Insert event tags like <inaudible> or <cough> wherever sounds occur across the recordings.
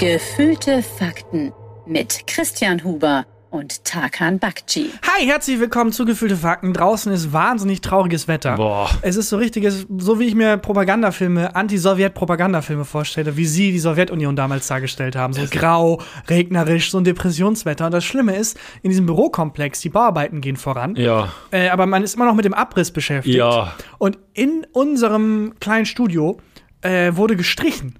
Gefühlte Fakten mit Christian Huber und Tarkan Bakci. Hi, herzlich willkommen zu Gefühlte Fakten. Draußen ist wahnsinnig trauriges Wetter. Boah. Es ist so richtiges, so wie ich mir Propagandafilme, Anti-Sowjet-Propagandafilme vorstelle, wie sie die Sowjetunion damals dargestellt haben. So grau, regnerisch, so ein Depressionswetter. Und das Schlimme ist, in diesem Bürokomplex, die Bauarbeiten gehen voran. Ja. Äh, aber man ist immer noch mit dem Abriss beschäftigt. Ja. Und in unserem kleinen Studio äh, wurde gestrichen.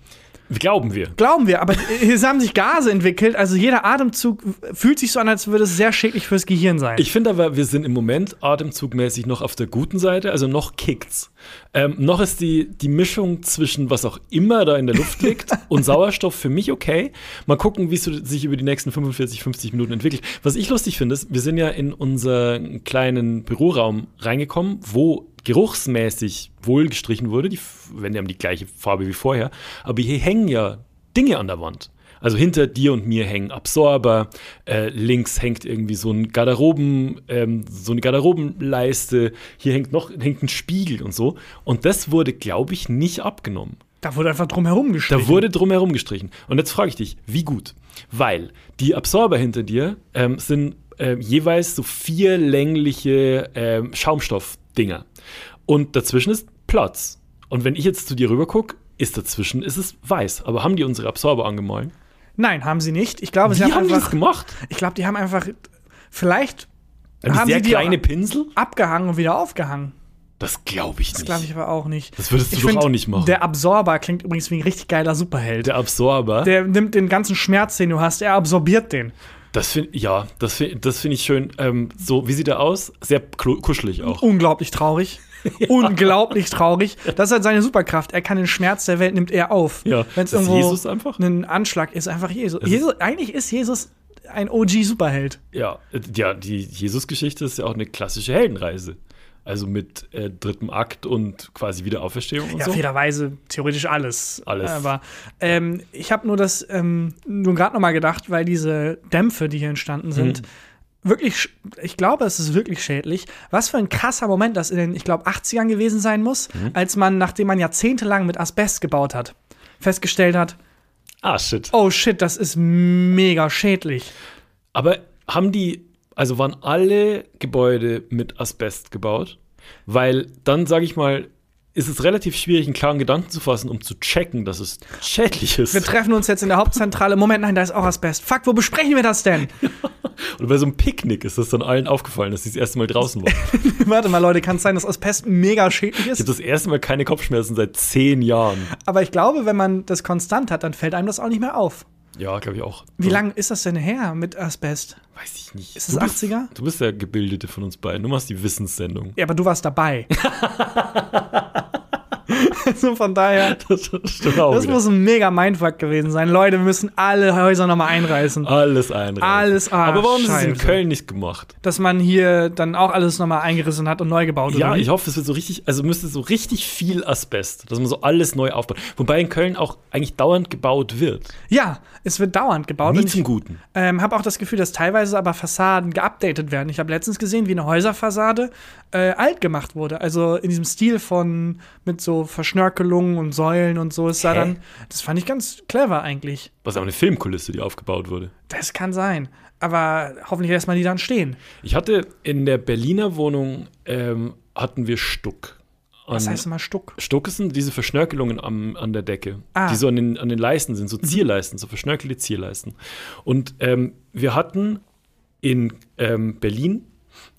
Glauben wir. Glauben wir, aber es haben sich Gase entwickelt, also jeder Atemzug fühlt sich so an, als würde es sehr schädlich fürs Gehirn sein. Ich finde aber, wir sind im Moment atemzugmäßig noch auf der guten Seite, also noch kickt's. Ähm, noch ist die, die Mischung zwischen was auch immer da in der Luft <laughs> liegt und Sauerstoff für mich okay. Mal gucken, wie es sich über die nächsten 45, 50 Minuten entwickelt. Was ich lustig finde, ist, wir sind ja in unseren kleinen Büroraum reingekommen, wo geruchsmäßig wohl gestrichen wurde. Die Wände haben die gleiche Farbe wie vorher. Aber hier hängen ja Dinge an der Wand. Also hinter dir und mir hängen Absorber, äh, links hängt irgendwie so ein Garderoben, ähm, so eine Garderobenleiste, hier hängt noch hängt ein Spiegel und so. Und das wurde, glaube ich, nicht abgenommen. Da wurde einfach drumherum gestrichen. Da wurde drumherum gestrichen. Und jetzt frage ich dich, wie gut? Weil die Absorber hinter dir ähm, sind äh, jeweils so vier längliche äh, Schaumstoffdinger. Und dazwischen ist Platz. Und wenn ich jetzt zu dir rüber gucke, ist dazwischen ist es weiß. Aber haben die unsere Absorber angemahlen? Nein, haben sie nicht. Ich glaube, Wie sie haben, haben die einfach. das gemacht? Ich glaube, die haben einfach. Vielleicht Haben Haben sehr sie die kleine Pinsel? abgehangen und wieder aufgehangen. Das glaube ich Das nicht. glaube ich aber auch nicht. Das würdest du Ich doch find, auch nicht machen. Der Absorber klingt übrigens wie ein richtig geiler Superheld. Der Absorber. Der nimmt den ganzen Schmerz, den du hast, er absorbiert den. Das finde ja, das finde das find ich schön. Ähm, so, wie sieht er aus? Sehr kuschelig auch. Unglaublich traurig. <laughs> Unglaublich traurig. Das ist halt seine Superkraft. Er kann den Schmerz der Welt, nimmt er auf. Ja. Wenn es irgendwo Jesus einfach? ein Anschlag ist, einfach Jesus. Jesus. Eigentlich ist Jesus ein OG-Superheld. Ja, äh, ja, die Jesus-Geschichte ist ja auch eine klassische Heldenreise. Also mit äh, drittem Akt und quasi Wiederauferstehung und Ja, so. fairerweise theoretisch alles. Alles. Aber ähm, ich habe nur das ähm, nur gerade noch mal gedacht, weil diese Dämpfe, die hier entstanden sind, Mhm. wirklich, ich glaube, es ist wirklich schädlich. Was für ein krasser Moment das in den, ich glaube, 80ern gewesen sein muss, Mhm. als man, nachdem man jahrzehntelang mit Asbest gebaut hat, festgestellt hat, Ah, shit. oh shit, das ist mega schädlich. Aber haben die, also waren alle Gebäude mit Asbest gebaut? Weil dann, sage ich mal, ist es relativ schwierig, einen klaren Gedanken zu fassen, um zu checken, dass es schädlich ist. Wir treffen uns jetzt in der Hauptzentrale. Moment, nein, da ist auch Asbest. Fuck, wo besprechen wir das denn? <laughs> Und bei so einem Picknick ist das dann allen aufgefallen, dass sie das erste Mal draußen waren. <laughs> Warte mal, Leute, kann es sein, dass Asbest mega schädlich Ich ist? habe das erste Mal keine Kopfschmerzen seit zehn Jahren. Aber ich glaube, wenn man das konstant hat, dann fällt einem das auch nicht mehr auf. Ja, glaube ich auch. Wie lange ist das denn her mit Asbest? Weiß ich nicht. Ist es Du bist- 80er? Du bist der Gebildete von uns beiden. Du machst die Wissenssendung. Ja, aber du warst dabei. <laughs> <laughs> so von daher, <laughs> Das das muss ein mega Mindfuck gewesen sein. Leute, wir müssen alle Häuser nochmal einreißen. Alles einreißen. Alles, ah, Aber warum ist es in. Köln nicht gemacht? Dass man hier dann auch alles nochmal eingerissen hat und neu gebaut Ja, oder wie? ich hoffe, es wird so richtig, also müsste so richtig viel Asbest, dass man so alles neu aufbaut. Wobei in Köln auch eigentlich dauernd gebaut wird. Ja, es wird dauernd gebaut. Nie zum ich Guten. ähm, habe auch das Gefühl, dass teilweise aber Fassaden geupdatet werden. Ich habe letztens gesehen, wie eine Häuserfassade äh, alt gemacht wurde. Also in diesem Stil von mit so Verschnörkelungen und Säulen und so. Es sah dann, das fand ich ganz clever eigentlich. Was auch eine Filmkulisse, die aufgebaut wurde. Das kann sein. Aber hoffentlich lässt man die dann stehen. Ich hatte in der Berliner Wohnung, ähm, hatten wir Stuck. Was An- heißt immer Stuck? Stuck sind diese Verschnörkelungen am, an der Decke, Ah. Mhm. die so an den, an den Leisten sind, so Zierleisten, so verschnörkelte Zierleisten. Und ähm, wir hatten in ähm, Berlin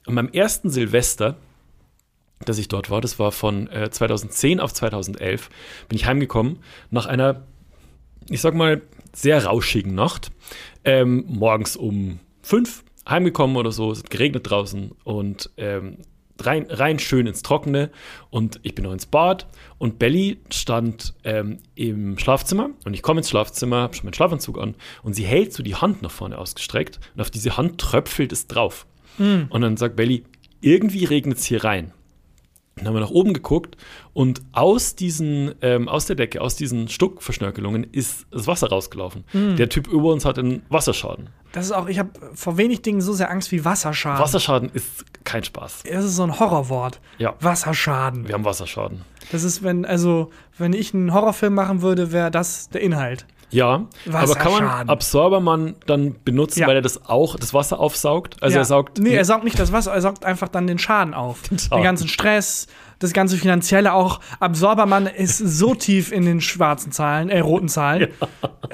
an meinem ersten Silvester, dass ich dort war, das war von äh, 2010 auf 2011, bin ich heimgekommen nach einer, ich sag mal, sehr rauschigen Nacht. Ähm, morgens um fünf heimgekommen oder so, es hat geregnet draußen und ähm, rein, rein schön ins Trockene und ich bin noch ins Bad und Belly stand ähm, im Schlafzimmer und ich komme ins Schlafzimmer, habe schon meinen Schlafanzug an und sie hält so die Hand nach vorne ausgestreckt und auf diese Hand tröpfelt es drauf. Und dann sagt Belly, irgendwie regnet es hier rein. Dann haben wir nach oben geguckt und aus diesen, ähm, aus der Decke, aus diesen Stuckverschnörkelungen ist das Wasser rausgelaufen. Der Typ über uns hat einen Wasserschaden. Das ist auch, ich habe vor wenig Dingen so sehr Angst wie Wasserschaden. Wasserschaden ist kein Spaß. Das ist so ein Horrorwort. Ja. Wasserschaden. Wir haben Wasserschaden. Das ist, wenn, also, wenn ich einen Horrorfilm machen würde, wäre das der Inhalt. Ja, aber kann man. Absorbermann dann benutzen, Ja. weil er das auch, das Wasser aufsaugt? Also ja. er saugt. Nee, er saugt nicht das Wasser, er saugt einfach dann den Schaden auf. Den, Schaden. ganzen Stress, das ganze Finanzielle auch. Absorbermann ist so <laughs> tief in den schwarzen Zahlen, äh, roten Zahlen,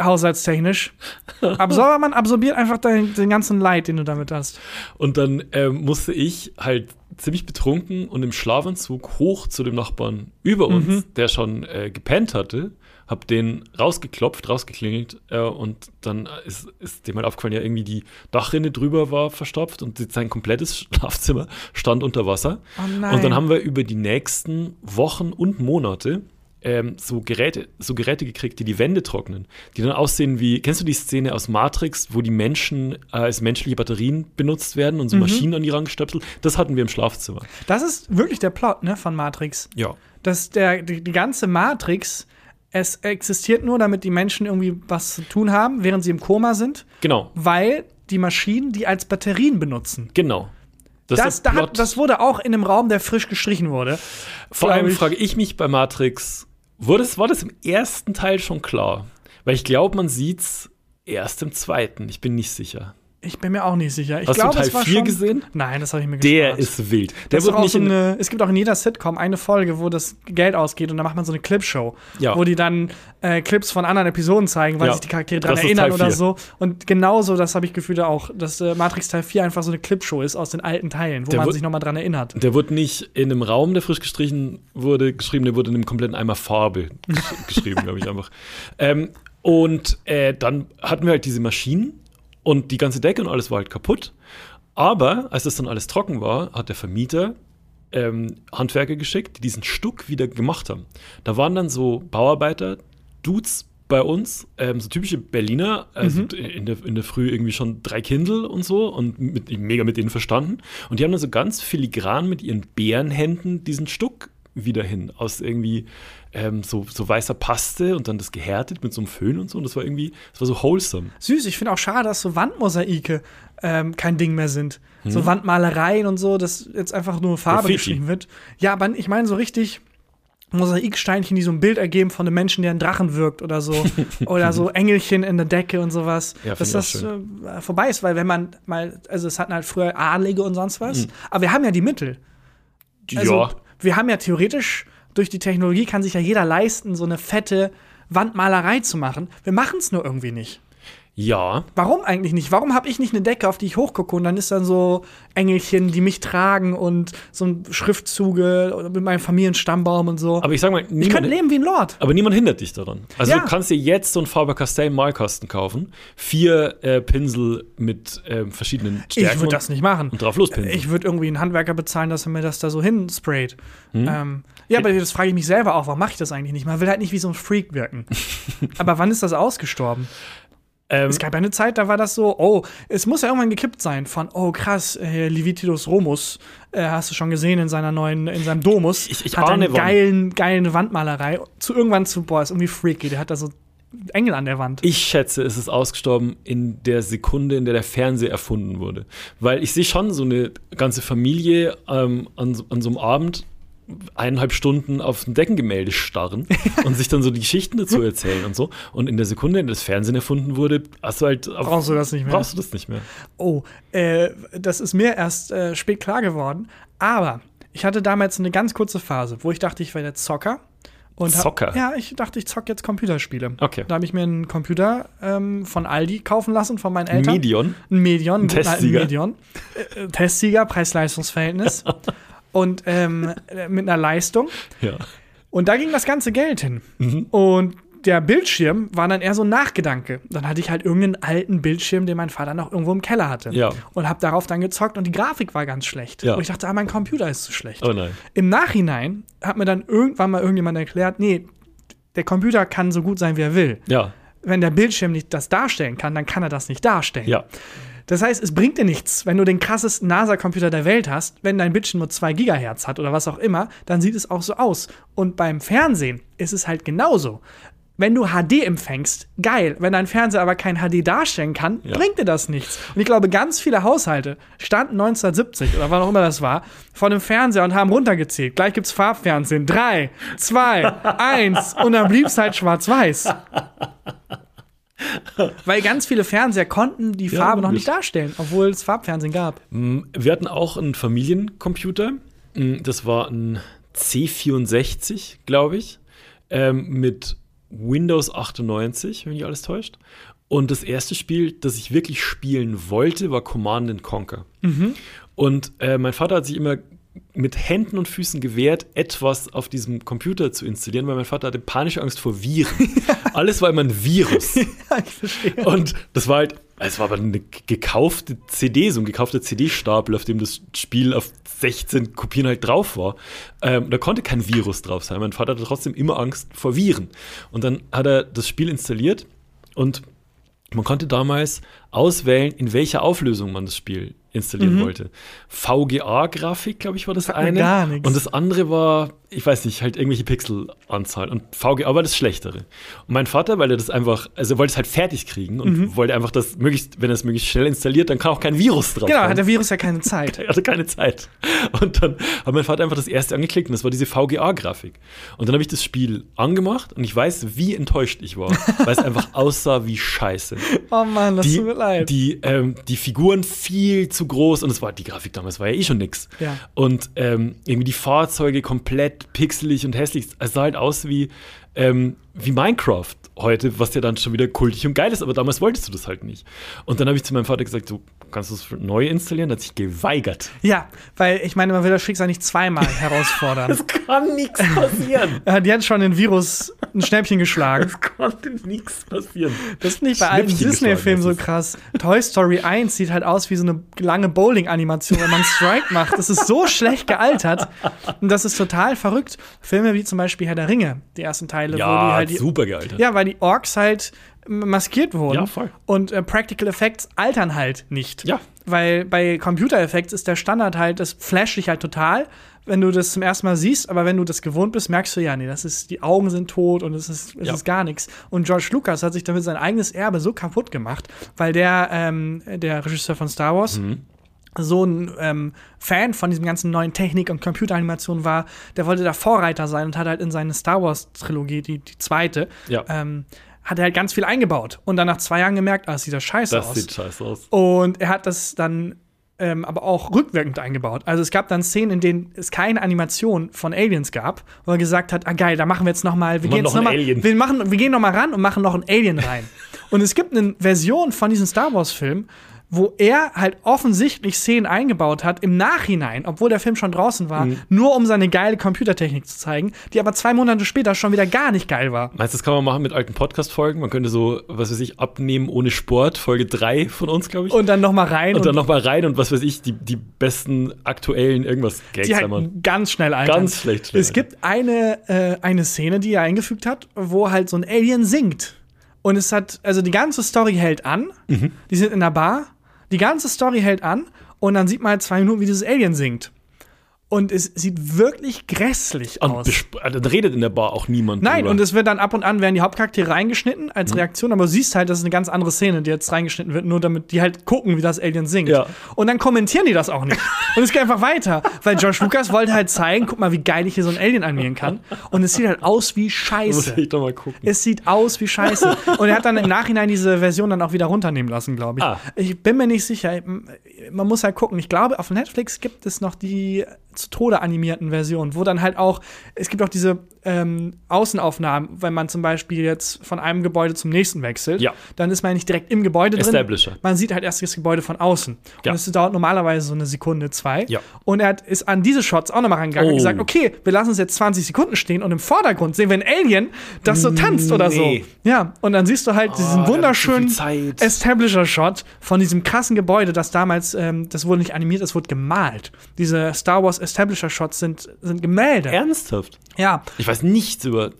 haushaltstechnisch. Absorbermann absorbiert einfach dein, den ganzen Leid, den du damit hast. Und dann ähm, musste ich halt ziemlich betrunken und im Schlafanzug hoch zu dem Nachbarn über uns, Mhm. der schon äh, gepennt hatte, hab den rausgeklopft, rausgeklingelt äh, und dann ist, ist dem halt aufgefallen, ja irgendwie die Dachrinne drüber war verstopft und sein komplettes Schlafzimmer stand unter Wasser. Oh. Und dann haben wir über die nächsten Wochen und Monate ähm, so, Geräte, so Geräte gekriegt, die die Wände trocknen, die dann aussehen wie, kennst du die Szene aus Matrix, wo die Menschen äh, als menschliche Batterien benutzt werden und so Maschinen an die rangestöpselt? Das hatten wir im Schlafzimmer. Das ist wirklich der Plot ne, von Matrix. Ja. Dass der, die, die ganze Matrix, es existiert nur, damit die Menschen irgendwie was zu tun haben, während sie im Koma sind, Genau, weil die Maschinen die als Batterien benutzen. genau. Das, Das, da hat, das wurde auch in einem Raum, der frisch gestrichen wurde. Vor allem frage ich mich bei Matrix, wurde es, war das im ersten Teil schon klar? Weil ich glaube, man sieht's erst im zweiten. Ich bin nicht sicher. Ich bin mir auch nicht sicher. Ich Hast du glaube, Teil es war 4 schon, gesehen? Nein, das habe ich mir Der gespart. ist wild. Der Das wird nicht so eine, es gibt auch in jeder Sitcom eine Folge, wo das Geld ausgeht und da macht man so eine Clipshow, Ja. wo die dann äh, Clips von anderen Episoden zeigen, weil Ja. sich die Charaktere daran erinnern oder 4. so. Und genauso, das habe ich gefühlt auch, dass äh, Matrix Teil 4 einfach so eine Clipshow ist aus den alten Teilen, wo Der man wird- sich nochmal dran erinnert. Der wurde nicht in einem Raum, der frisch gestrichen wurde, geschrieben, der wurde in einem kompletten Eimer Farbe gesch <laughs> geschrieben, glaube ich einfach. Ähm, und äh, dann hatten wir halt diese Maschinen und die ganze Decke und alles war halt kaputt. Aber als das dann alles trocken war, hat der Vermieter ähm, Handwerker geschickt, die diesen Stuck wieder gemacht haben. Da waren dann so Bauarbeiter, Dudes bei uns, ähm, so typische Berliner, also in, der, in der Früh irgendwie schon drei Kindle und so und mit, mega mit denen verstanden. Und die haben dann so ganz filigran mit ihren Bärenhänden diesen Stuck wieder hin aus irgendwie ähm, so, so weißer Paste und dann das gehärtet mit so einem Föhn und so. Und das war irgendwie, das war so wholesome. Süß, ich finde auch schade, dass so Wandmosaike ähm, kein Ding mehr sind. Mhm. So Wandmalereien und so, dass jetzt einfach nur Farbe Graffiti. geschrieben wird. Ja, aber ich meine so richtig Mosaiksteinchen, die so ein Bild ergeben von einem Menschen, der ein Drachen wirkt oder so. <laughs> oder so Engelchen in der Decke und sowas. Ja, dass das äh, vorbei ist, weil wenn man mal, also es hatten halt früher Adlige und sonst was, Mhm. aber wir haben ja die Mittel. Also, ja, wir haben ja theoretisch, durch die Technologie kann sich ja jeder leisten, so eine fette Wandmalerei zu machen. Wir machen es nur irgendwie nicht. Ja. Warum eigentlich nicht? Warum habe ich nicht eine Decke, auf die ich hochgucke und dann ist dann so Engelchen, die mich tragen und so ein Schriftzüge oder mit meinem Familienstammbaum und so. Aber ich sag mal, ich niemand, könnte leben wie ein Lord. aber niemand hindert dich daran. Also Ja. du kannst dir jetzt so einen Faber-Castell Malkasten kaufen, vier äh, Pinsel mit ähm, verschiedenen Stärken Ich würde das nicht machen. und drauf lospinseln. Ich würde irgendwie einen Handwerker bezahlen, dass er mir das da so hinsprayt. Hm? Ähm, ja, aber das frage ich mich selber auch, warum mache ich das eigentlich nicht? Man will halt nicht wie so ein Freak wirken. <laughs> aber wann ist das ausgestorben? Ähm, Es gab eine Zeit, da war das so, oh, es muss ja irgendwann gekippt sein von, oh krass, äh, Leviticus Romus, äh, hast du schon gesehen in seiner neuen, in seinem Domus, Ich- ich hat eine geilen, geilen Wandmalerei. Zu irgendwann zu, boah, ist irgendwie freaky, der hat da so Engel an der Wand. Ich schätze, es ist ausgestorben in der Sekunde, in der der Fernseher erfunden wurde. Weil ich sehe schon so eine ganze Familie ähm, an, an so einem Abend eineinhalb Stunden auf ein Deckengemälde starren <laughs> und sich dann so die Geschichten dazu erzählen und so. Und in der Sekunde, in der das Fernsehen erfunden wurde, hast du halt auf, Brauchst du das nicht mehr? brauchst du das nicht mehr. Oh, äh, das ist mir erst äh, spät klar geworden. Aber ich hatte damals eine ganz kurze Phase, wo ich dachte, ich werde Zocker. Und hab- Zocker? Ja, ich dachte, ich zocke jetzt Computerspiele. Okay. Da habe ich mir einen Computer ähm, von Aldi kaufen lassen, von meinen Eltern. Medion. Ein Medion, alten Testsieger. Medion. Äh, äh, Testsieger, Preis-Leistungs-Verhältnis. <laughs> Und ähm, äh, mit einer Leistung. Ja. Und da ging das ganze Geld hin. Mhm. Und der Bildschirm war dann eher so ein Nachgedanke. Dann hatte ich halt irgendeinen alten Bildschirm, den mein Vater noch irgendwo im Keller hatte. Ja. Und habe darauf dann gezockt und die Grafik war ganz schlecht. Ja. Und ich dachte, ah, mein Computer ist zu schlecht. Oh nein. Im Nachhinein hat mir dann irgendwann mal irgendjemand erklärt, nee, der Computer kann so gut sein, wie er will. Ja. Wenn der Bildschirm nicht das darstellen kann, dann kann er das nicht darstellen. Ja. Das heißt, es bringt dir nichts, wenn du den krassesten NASA-Computer der Welt hast, wenn dein Bildschirm nur 2 Gigahertz hat oder was auch immer, dann sieht es auch so aus. Und beim Fernsehen ist es halt genauso. Wenn du HD empfängst, geil. Wenn dein Fernseher aber kein HD darstellen kann, Ja. bringt dir das nichts. Und ich glaube, ganz viele Haushalte standen 1970 oder wann auch immer das war, vor dem Fernseher und haben runtergezählt. Gleich gibt's Farbfernsehen. Drei, zwei, <laughs> eins. Und dann blieb's halt schwarz-weiß. Weil ganz viele Fernseher konnten die Ja, Farbe noch nicht darstellen, obwohl es Farbfernsehen gab. Wir hatten auch einen Familiencomputer. Mm, Das war ein C64, glaube ich, ähm, mit Windows 98, wenn mich alles täuscht. Und das erste Spiel, das ich wirklich spielen wollte, war Command and Conquer. Und äh, mein Vater hat sich immer mit Händen und Füßen gewehrt, etwas auf diesem Computer zu installieren, weil mein Vater hatte panische Angst vor Viren. <laughs> Alles war immer ein Virus. <laughs> Ja, ich verstehe. Und das war halt, es war aber eine gekaufte CD, so ein gekaufter CD-Stapel, auf dem das Spiel auf 16 Kopien halt drauf war. Ähm, da konnte kein Virus drauf sein. Mein Vater hatte trotzdem immer Angst vor Viren. Und dann hat er das Spiel installiert und man konnte damals auswählen, in welcher Auflösung man das Spiel installieren wollte. VGA-Grafik, glaube ich, war das mir eine. gar nichts. Und das andere war, ich weiß nicht, halt irgendwelche Pixelanzahl. Und VGA war das Schlechtere. Und mein Vater, weil er das einfach, also er wollte es halt fertig kriegen und Mhm. wollte einfach das möglichst, wenn er es möglichst schnell installiert, dann kann auch kein Virus drauf Genau, hat der Virus ja keine Zeit. <laughs> Er hatte keine Zeit. Und dann hat mein Vater einfach das erste angeklickt und das war diese VGA-Grafik. Und dann habe ich das Spiel angemacht und ich weiß, wie enttäuscht ich war, <laughs> weil es einfach aussah wie Scheiße. Oh Mann, das Die, tut mir leid. die, ähm, die Figuren viel zu groß und es war die Grafik damals war ja eh schon nix. Ja. Und ähm, irgendwie die Fahrzeuge komplett pixelig und hässlich. Es sah halt aus wie, ähm, wie Minecraft heute, was ja dann schon wieder kultig und geil ist, aber damals wolltest du das halt nicht. Und dann habe ich zu meinem Vater gesagt, du kannst du es neu installieren? Er hat sich geweigert. ja, weil ich meine, man will das Schicksal nicht zweimal <laughs> herausfordern. kann nichts passieren. Er hat jetzt schon den Virus ein Schnäppchen geschlagen. Es konnte nichts passieren. Das finde ich bei alten Schnippchen Disney-Filmen so krass. Toy Story 1 sieht halt aus wie so eine lange Bowling-Animation, wenn man Strike macht. Das ist so schlecht gealtert. Und das ist total verrückt. Filme wie zum Beispiel Herr der Ringe, die ersten Teile, wo die Ja, halt die, super gealtert. Ja, weil die Orks halt maskiert wurden. Ja, voll. Und äh, Practical Effects altern halt nicht. Ja. Weil bei Computer Effects ist der Standard halt, das flasht dich halt total, wenn du das zum ersten Mal siehst, aber wenn du das gewohnt bist, merkst du ja, nee, das ist, die Augen sind tot und es ist, es Ja. ist gar nichts. Und George Lucas hat sich damit sein eigenes Erbe so kaputt gemacht, weil der, ähm, der Regisseur von Star Wars, Mhm. so ein ähm, Fan von diesem ganzen neuen Technik und Computeranimation war, der wollte da Vorreiter sein und hat halt in seine Star Wars Trilogie, die, die zweite, Ja. ähm, hat er halt ganz viel eingebaut und dann nach zwei Jahren gemerkt, ah, das sieht ja scheiße Das aus. sieht scheiße aus. Und er hat das dann ähm, aber auch rückwirkend eingebaut. Also es gab dann Szenen, in denen es keine Animation von Aliens gab, wo er gesagt hat, ah geil, da machen wir jetzt noch mal, wir Machen gehen jetzt noch noch ein mal, Alien. wir machen, wir gehen noch mal ran und machen noch ein Alien rein. <laughs> und es gibt eine Version von diesem Star Wars Film, wo er halt offensichtlich Szenen eingebaut hat im Nachhinein, obwohl der Film schon draußen war, Mhm. nur um seine geile Computertechnik zu zeigen, die aber zwei Monate später schon wieder gar nicht geil war. Meinst du, das kann man machen mit alten Podcast-Folgen? Man könnte so, was weiß ich, abnehmen ohne Sport, Folge 3 von uns, glaube ich. Und dann noch mal rein und dann nochmal rein und was weiß ich, die, die besten aktuellen irgendwas Gags die halt einmal. ganz schnell altern. Ganz schlecht schnell Es gibt eine, äh, eine Szene, die er eingefügt hat, wo halt so ein Alien singt. Und es hat, also die ganze Story hält an. Mhm. Die sind in der Bar. Die ganze Story hält an. Und dann sieht man halt zwei Minuten, wie dieses Alien singt. Und es sieht wirklich grässlich Und aus. äh, da redet in der Bar auch niemand. Nein, drüber. und es wird dann ab und an werden die Hauptcharaktere reingeschnitten Mhm. als Reaktion, aber du siehst halt, das ist eine ganz andere Szene, die jetzt reingeschnitten wird, nur damit die halt gucken, wie das Alien singt. Ja. Und dann kommentieren die das auch nicht. und es geht einfach weiter, weil George Lucas wollte halt zeigen, guck mal, wie geil ich hier so ein Alien animieren kann. Und es sieht halt aus wie muss Scheiße. ich doch mal gucken. Es sieht aus wie Scheiße. Und er hat dann im Nachhinein diese Version dann auch wieder runternehmen lassen, glaube ich. Ah. Ich bin mir nicht sicher. Man muss halt gucken. Ich glaube, auf Netflix gibt es noch die zu Tode animierten Versionen, wo dann halt auch, es gibt auch diese ähm, Außenaufnahmen, wenn man zum Beispiel jetzt von einem Gebäude zum nächsten wechselt, Ja. dann ist man nicht direkt im Gebäude drin. Man sieht halt erst das Gebäude von außen. Ja. Und es dauert normalerweise so eine Sekunde, zwei. Ja. Und er hat, ist an diese Shots auch nochmal rangegangen und Oh. gesagt, okay, wir lassen es jetzt 20 Sekunden stehen und im Vordergrund sehen wir ein Alien, das so tanzt oder so. Nee. Ja, und dann siehst du halt diesen hat zu wunderschönen. Establisher-Shot von diesem krassen Gebäude, das damals, ähm, das wurde nicht animiert, das wurde gemalt. Diese Star Wars Establisher-Shots sind, sind Gemälde. Ernsthaft? Ja, Ich weiß nichts über.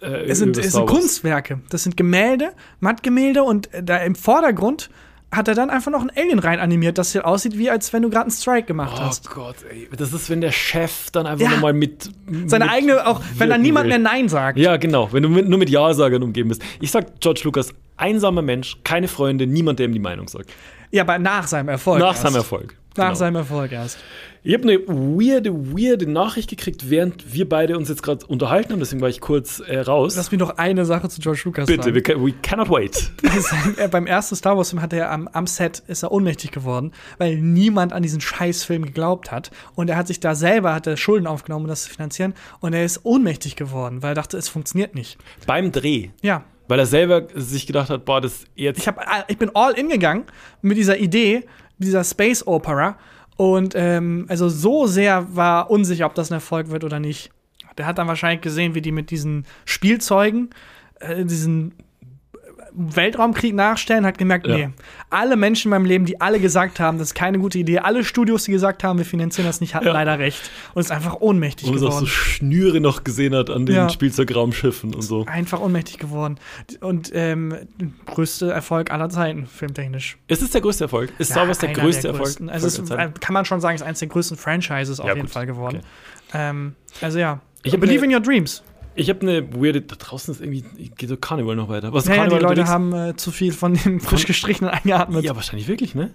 Äh, es sind, es sind. Kunstwerke. Das sind Gemälde, Mattgemälde und äh, da im Vordergrund hat er dann einfach noch ein Alien rein animiert, das hier aussieht, wie als wenn du gerade einen Strike gemacht Oh hast. Gott, ey. Das ist, wenn der Chef dann einfach Ja. nochmal mit. Seine mit eigene, auch wenn da wirken niemand mehr Nein sagt. Ja, genau. Wenn du mit, nur mit Ja-Sagern umgeben bist. Ich sag George Lucas, einsamer Mensch, keine Freunde, niemand, der ihm die Meinung sagt. Ja, aber nach seinem Erfolg. Nach erst. seinem Erfolg. Nach Genau. seinem Erfolg erst. Ich habe eine weirde, weirde Nachricht gekriegt, während wir beide uns jetzt gerade unterhalten haben, deswegen war ich kurz äh, raus. Lass mich noch eine Sache zu George Lucas Bitte, sagen. we, can, we cannot wait. <laughs> er, beim ersten Star Wars Film hat er am, am Set ist er ohnmächtig geworden, weil niemand an diesen Scheißfilm geglaubt hat und er hat sich da selber hat er Schulden aufgenommen, um das zu finanzieren und er ist ohnmächtig geworden, weil er dachte, es funktioniert nicht. Beim Dreh. Ja, Weil er selber sich gedacht hat, boah, das jetzt. ich habe ich bin all in gegangen mit dieser Idee dieser Space Opera und ähm, also so sehr war unsicher, ob das ein Erfolg wird oder nicht. Der hat dann wahrscheinlich gesehen, wie die mit diesen Spielzeugen äh, diesen Weltraumkrieg nachstellen, hat gemerkt, Ja. nee, alle Menschen in meinem Leben, die alle gesagt haben, das ist keine gute Idee, alle Studios, die gesagt haben, wir finanzieren das nicht, hatten Ja. leider recht und ist einfach ohnmächtig wo man so auch geworden. so Schnüre noch gesehen hat an den Ja. Spielzeugraumschiffen und so. einfach ohnmächtig geworden. Und ähm, größte Erfolg aller Zeiten, filmtechnisch. Ist es der größte Erfolg? Ist Star Wars der größte der Erfolg? Also ist, kann man schon sagen, ist eines der größten Franchises auf jeden gut. Fall geworden. Okay. Ähm, also ja. Ich Believe in your dreams. Ich habe eine weirde. Da draußen ist irgendwie. Geht so Carnival noch weiter. Was ist Naja, die Carnival Leute unterwegs? haben äh, zu viel von dem frisch gestrichenen eingeatmet. Ja, wahrscheinlich wirklich, ne?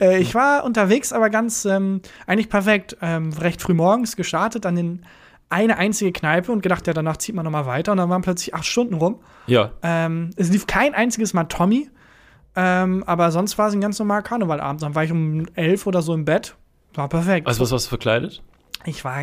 Äh, ich war unterwegs, aber ganz ähm, eigentlich perfekt. Ähm, recht früh morgens gestartet, an den eine einzige Kneipe und gedacht, ja, danach zieht man noch mal weiter. Und dann waren plötzlich acht Stunden rum. Ja. Ähm, es lief kein einziges Mal Tommy. Ähm, aber sonst war es ein ganz normaler Karnevalabend. Dann war ich um elf oder so im Bett. War perfekt. Also, was warst du verkleidet? Ich war,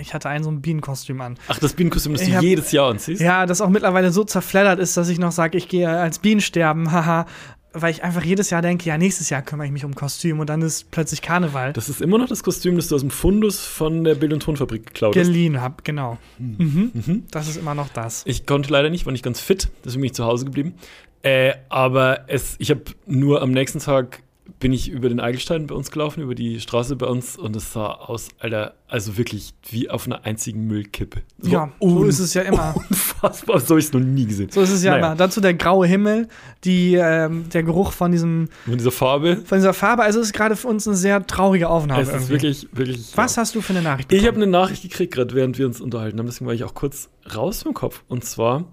ich hatte ein so ein Bienenkostüm an. Ach, das Bienenkostüm, das Ich du hab- jedes Jahr anziehst? Ja, das auch mittlerweile so zerfleddert ist, dass ich noch sage, ich gehe als Bienen sterben, haha. Weil ich einfach jedes Jahr denke, ja, nächstes Jahr kümmere ich mich um Kostüm und dann ist plötzlich Karneval. Das ist immer noch das Kostüm, das du aus dem Fundus von der Bild- und Tonfabrik geklaut hast. Geliehen hab, genau. Mhm. Das ist immer noch das. Ich konnte leider nicht, war nicht ganz fit, deswegen bin ich zu Hause geblieben. Äh, aber es, ich habe nur am nächsten Tag bin ich über den Eigelstein bei uns gelaufen, über die Straße bei uns und es sah aus, Alter, also wirklich wie auf einer einzigen Müllkippe. War Ja, so ist es ja immer. <laughs> Unfassbar, so habe ich es noch nie gesehen. So ist es ja Naja. immer. Dazu der graue Himmel, die, ähm, der Geruch von diesem, Mit dieser Farbe, von dieser Farbe. Also es ist gerade für uns eine sehr traurige Aufnahme. es ist irgendwie. wirklich, wirklich. Was ja. hast du für eine Nachricht? Ich habe bekommen? eine Nachricht gekriegt, gerade während wir uns unterhalten haben, deswegen war ich auch kurz raus vom Kopf. Und zwar,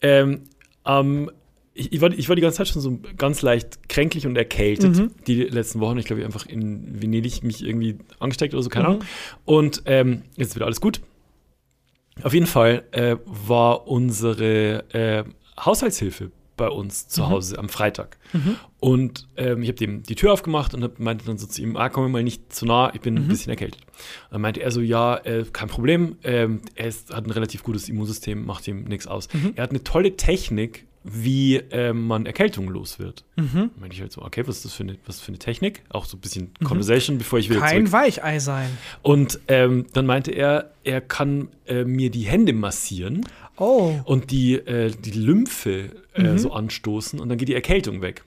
ähm, am- ich, ich, war, ich war die ganze Zeit schon so ganz leicht kränklich und erkältet, Mhm. die letzten Wochen. Ich glaube, ich einfach in Venedig mich irgendwie angesteckt oder so, keine Mhm. Ahnung. Und ähm, jetzt ist wieder alles gut. Auf jeden Fall äh, war unsere äh, Haushaltshilfe bei uns zu Mhm. Hause am Freitag. Und ähm, ich habe dem die Tür aufgemacht und hab, meinte dann so zu ihm, ah, komm mir mal nicht zu nah, ich bin Mhm. ein bisschen erkältet. Und dann meinte er so, ja, äh, kein Problem, ähm, er ist, hat ein relativ gutes Immunsystem, macht ihm nichts aus. Mhm. Er hat eine tolle Technik, wie ähm, man Erkältung los wird. Mhm. Dann meinte ich halt so, okay, was ist das für eine, was für eine Technik? Auch so ein bisschen Conversation, bevor ich wieder zurück Mhm. Kein Weichei sein. und ähm, dann meinte er, er kann äh, mir die Hände massieren Oh. und die, äh, die Lymphe äh, Mhm. so anstoßen und dann geht die Erkältung weg.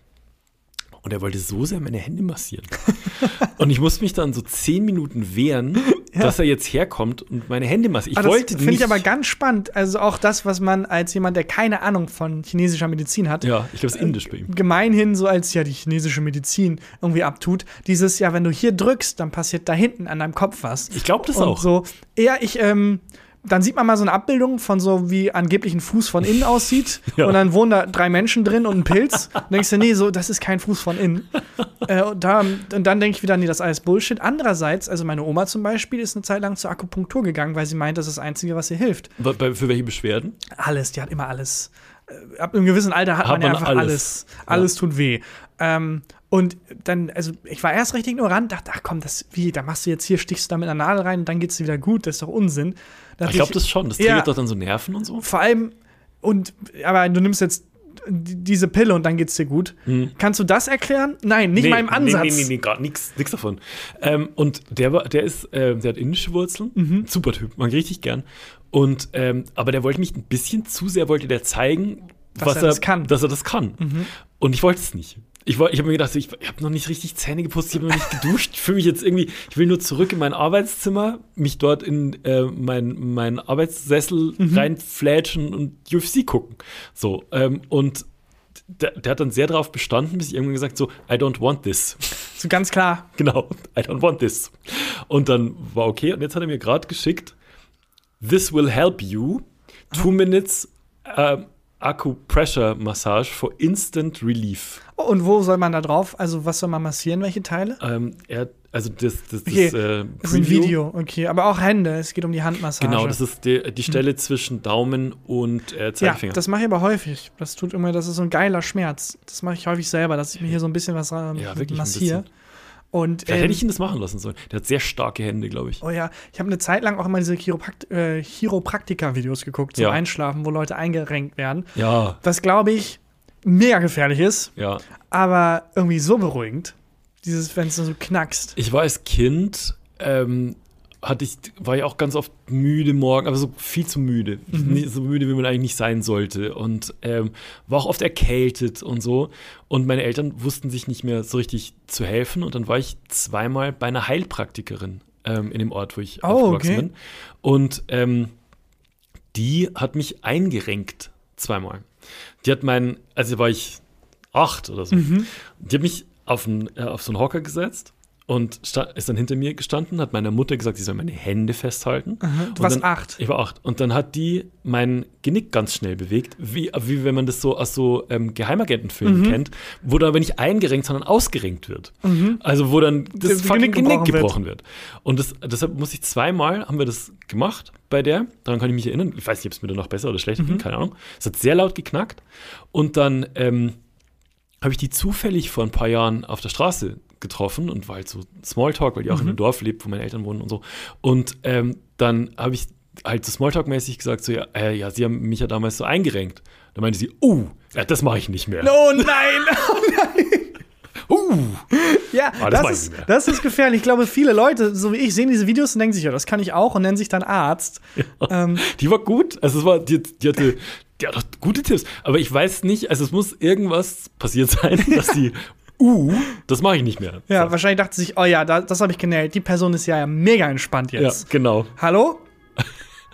Und er wollte so sehr meine Hände massieren. <laughs> und ich musste mich dann so zehn Minuten wehren, dass er jetzt herkommt und meine Hände massiert. Ich Ah, das wollte finde nicht. ich aber ganz spannend. Also auch das, was man als jemand, der keine Ahnung von chinesischer Medizin hat, ja, ich glaube, es ist indisch bei ihm. gemeinhin so als ja die chinesische Medizin irgendwie abtut. Dieses, ja, wenn du hier drückst, dann passiert da hinten an deinem Kopf was. Ich glaube das Und auch. so, ja, ich, ähm, dann sieht man mal so eine Abbildung von so, wie angeblich ein Fuß von innen aussieht. <laughs> Ja. Und dann wohnen da drei Menschen drin und ein Pilz. <laughs> Und denkst du, nee, so, das ist kein Fuß von innen. äh, und, da, und dann denke ich wieder, nee, das ist alles Bullshit. Andererseits, also meine Oma zum Beispiel ist eine Zeit lang zur Akupunktur gegangen, weil sie meint, das ist das Einzige, was ihr hilft. Für welche Beschwerden? Alles, die hat immer alles. Äh, Ab einem gewissen Alter hat, Hat man ja man einfach alles. alles. Alles, tut weh. Ähm, und dann, also ich war erst recht ignorant, dachte, ach komm, das, wie, da machst du jetzt hier, stichst du da mit einer Nadel rein und dann geht's dir wieder gut, das ist doch Unsinn. Ich glaube das schon. Das Ja. triggert doch dann so Nerven und so. Vor allem, und, aber du nimmst jetzt die- diese Pille und dann geht's dir gut. Kannst du das erklären? Nein, nicht mal im Ansatz. Mhm. Nee, nee, nee, nee gar nichts nix davon. Ähm, und der war, der ist, äh, der hat indische Wurzeln. Mhm. Super Typ, mag ich richtig gern. Und, ähm, aber der wollte mich ein bisschen zu sehr, wollte der zeigen, Dass was er das kann. Mhm. Dass er das kann. Und ich wollte es nicht. Ich, ich habe mir gedacht, ich, ich habe noch nicht richtig Zähne geputzt, ich habe noch nicht geduscht. Ich fühle mich jetzt irgendwie, ich will nur zurück in mein Arbeitszimmer, mich dort in äh, mein, mein Arbeitssessel Mhm. reinflätschen und UFC gucken. So, ähm, und der, der hat dann sehr darauf bestanden, bis ich irgendwann gesagt so, I don't want this. So ganz klar. genau, I don't want this. Und dann war okay. Und jetzt hat er mir gerade geschickt, this will help you. Two minutes uh, Acupressure-Massage for Instant Relief. Oh, und wo soll man da drauf? Also, was soll man massieren? Welche Teile? Ähm, er, also das, das, das, Okay, äh, Das ist ein. Video, okay. Aber auch Hände. Es geht um die Handmassage. Genau, das ist die, die Stelle zwischen Daumen und äh, ja, Zeigefinger. das mache ich aber häufig. Das tut immer, das ist so ein geiler Schmerz. Das mache ich häufig selber, dass ich mir hier so ein bisschen was ähm, Ja, massiere. bisschen. Und Vielleicht ähm, hätte ich ihn das machen lassen sollen. Der hat sehr starke Hände, glaube ich. Oh ja, ich habe eine Zeit lang auch immer diese Chiroprakt äh, Chiropraktika-Videos geguckt zum Ja. Einschlafen, wo Leute eingerenkt werden. Ja, Was, glaube ich, mega gefährlich ist, ja. aber irgendwie so beruhigend. Dieses, wenn es so knackst. Ich war als Kind, ähm, hatte ich, war ich auch ganz oft müde morgen, aber so viel zu müde. Mhm. So müde, wie man eigentlich nicht sein sollte. Und ähm, war auch oft erkältet und so. Und meine Eltern wussten sich nicht mehr so richtig zu helfen. Und dann war ich zweimal bei einer Heilpraktikerin ähm, in dem Ort, wo ich Oh, aufgewachsen okay. bin. Und ähm, die hat mich eingerenkt zweimal. Die hat meinen, also war ich acht oder so. Mhm. Die hat mich auf, einen, äh, auf so einen Hocker gesetzt und ist dann hinter mir gestanden, hat meiner Mutter gesagt, sie soll meine Hände festhalten. Du Und warst dann, acht. Ich war acht. Und dann hat die mein Genick ganz schnell bewegt, wie, wie wenn man das so aus so ähm, Geheimagentenfilmen Mhm. kennt, wo da aber nicht eingerenkt, sondern ausgerenkt wird. Also wo dann das Das Genick Genick gebrochen wird. gebrochen wird. Und das, deshalb muss ich zweimal, haben wir das gemacht bei der, daran kann ich mich erinnern. Ich weiß nicht, ob es mir danach besser oder schlechter Mhm. ging, keine Ahnung. Es hat sehr laut geknackt. Und dann ähm, habe ich die zufällig vor ein paar Jahren auf der Straße getroffen und war halt so Smalltalk, weil die auch in einem Dorf lebt, wo meine Eltern wohnen und so. Und ähm, dann habe ich halt so Smalltalk-mäßig gesagt, so, ja, äh, ja, sie haben mich ja damals so eingerenkt. Da meinte sie, oh, ja, das mache ich nicht mehr. Oh nein! <laughs> Uh, Ja, Ah, das das, ist, das ist gefährlich. Ich glaube, viele Leute, so wie ich, sehen diese Videos und denken sich, ja, das kann ich auch und nennen sich dann Arzt. Ähm, die war gut. Also es war, die, die hatte, hat auch gute Tipps. Aber ich weiß nicht, also es muss irgendwas passiert sein, <laughs> dass die, uh, das mache ich nicht mehr. ja, so. wahrscheinlich dachte sie sich, oh ja, da, das habe ich genäht. Die Person ist ja mega entspannt ja, jetzt. genau. Hallo? <laughs>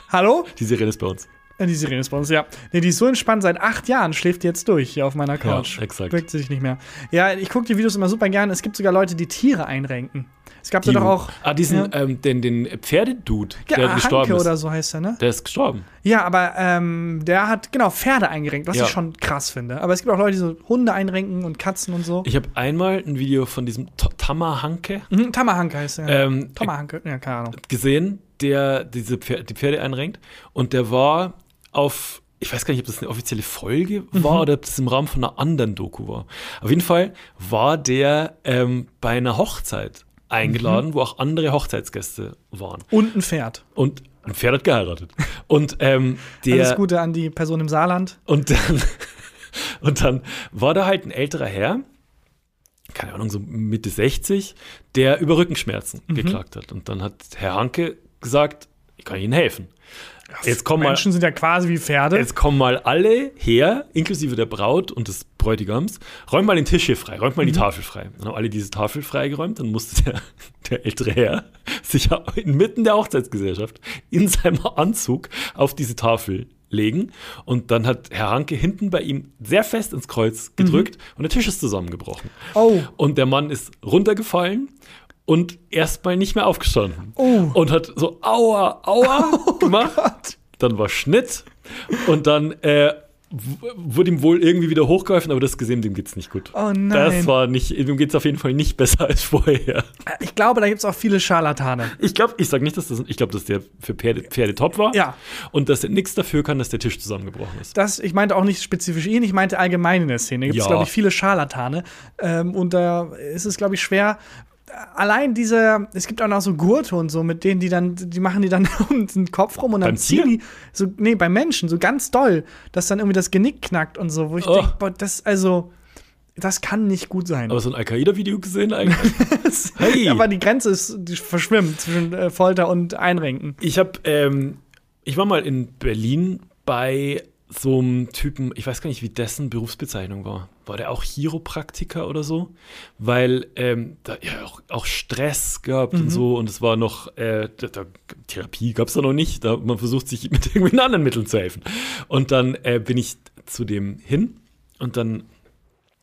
Hallo? Die Serie ist bei uns. Ja, die Sirene ist bei uns, ja. Nee, die ist so entspannt, seit acht Jahren schläft die jetzt durch hier auf meiner Couch. Ja, exakt. Bewegt sich nicht mehr. Ja, ich gucke die Videos immer super gerne. Es gibt sogar Leute, die Tiere einrenken. Es gab da doch auch. ah, diesen, ja. ähm, den, den Pferdedude, Ja, der gestorben Hanke ist. oder so heißt er, ne? Der ist gestorben. Ja, aber ähm, der hat, genau, Pferde eingerenkt, was Ja. ich schon krass finde. Aber es gibt auch Leute, die so Hunde einrenken und Katzen und so. Ich habe einmal ein Video von diesem Tamahanke Mhm, Tamahanke heißt er. ähm, Tamahanke, ja, keine Ahnung. gesehen, der diese Pferde, die Pferde einrenkt. Und der war auf, ich weiß gar nicht, ob das eine offizielle Folge Mhm. war oder ob das im Rahmen von einer anderen Doku war. Auf jeden Fall war der ähm, bei einer Hochzeit Mhm. eingeladen, wo auch andere Hochzeitsgäste waren. Und ein Pferd. Und ein Pferd hat geheiratet. Und ähm, der. Alles Gute an die Person im Saarland. Und dann, <laughs> und dann war da halt ein älterer Herr, keine Ahnung, so Mitte 60, der über Rückenschmerzen Mhm. geklagt hat. Und dann hat Herr Hanke gesagt, ich kann Ihnen helfen. Jetzt kommen, mal, Menschen sind ja quasi wie Pferde. jetzt kommen mal alle her, inklusive der Braut und des Bräutigams, räumt mal den Tisch hier frei, räumt mal Mhm. die Tafel frei. Dann haben alle diese Tafel freigeräumt, dann musste der, <laughs> der ältere Herr <laughs> sich inmitten der Hochzeitsgesellschaft in seinem Anzug auf diese Tafel legen und dann hat Herr Hanke hinten bei ihm sehr fest ins Kreuz gedrückt und der Tisch ist zusammengebrochen. Oh. Und der Mann ist runtergefallen und erstmal nicht mehr aufgestanden. Oh. Und hat so aua, aua <laughs> gemacht. Dann war Schnitt und dann äh, wurde ihm wohl irgendwie wieder hochgeholfen, aber das gesehen, dem geht's nicht gut. Oh nein. Das war nicht, dem geht's auf jeden Fall nicht besser <laughs> als vorher. Ich glaube, da gibt es auch viele Scharlatane. Ich glaube, ich sage nicht, dass das, ich glaube, dass der für Pferde, Pferde top war. Ja. Und dass er nichts dafür kann, dass der Tisch zusammengebrochen ist. Das, ich meinte auch nicht spezifisch ihn, ich meinte allgemein in der Szene. Gibt es, Ja. glaube ich, viele Scharlatane. Ähm, und da ist es, glaube ich, schwer. Allein diese, es gibt auch noch so Gurte und so, mit denen die dann, die machen die dann <laughs> um den Kopf rum und dann Beim ziehen Tier? die, so, nee, bei Menschen, so ganz doll, dass dann irgendwie das Genick knackt und so, wo ich Oh. denke, das, also, das kann nicht gut sein. Aber so ein Al-Qaida-Video gesehen eigentlich? <laughs> Hey. Aber die Grenze ist die verschwimmt zwischen äh, Folter und Einrenken. Ich habe, ähm, ich war mal in Berlin bei so einem Typen, ich weiß gar nicht, wie dessen Berufsbezeichnung war. War der auch Chiropraktiker oder so? Weil ähm, da ja auch, auch Stress gehabt und so und es war noch, äh, da, da, Therapie gab es da noch nicht, da man versucht sich mit <laughs> irgendwelchen anderen Mitteln zu helfen. Und dann äh, bin ich zu dem hin und dann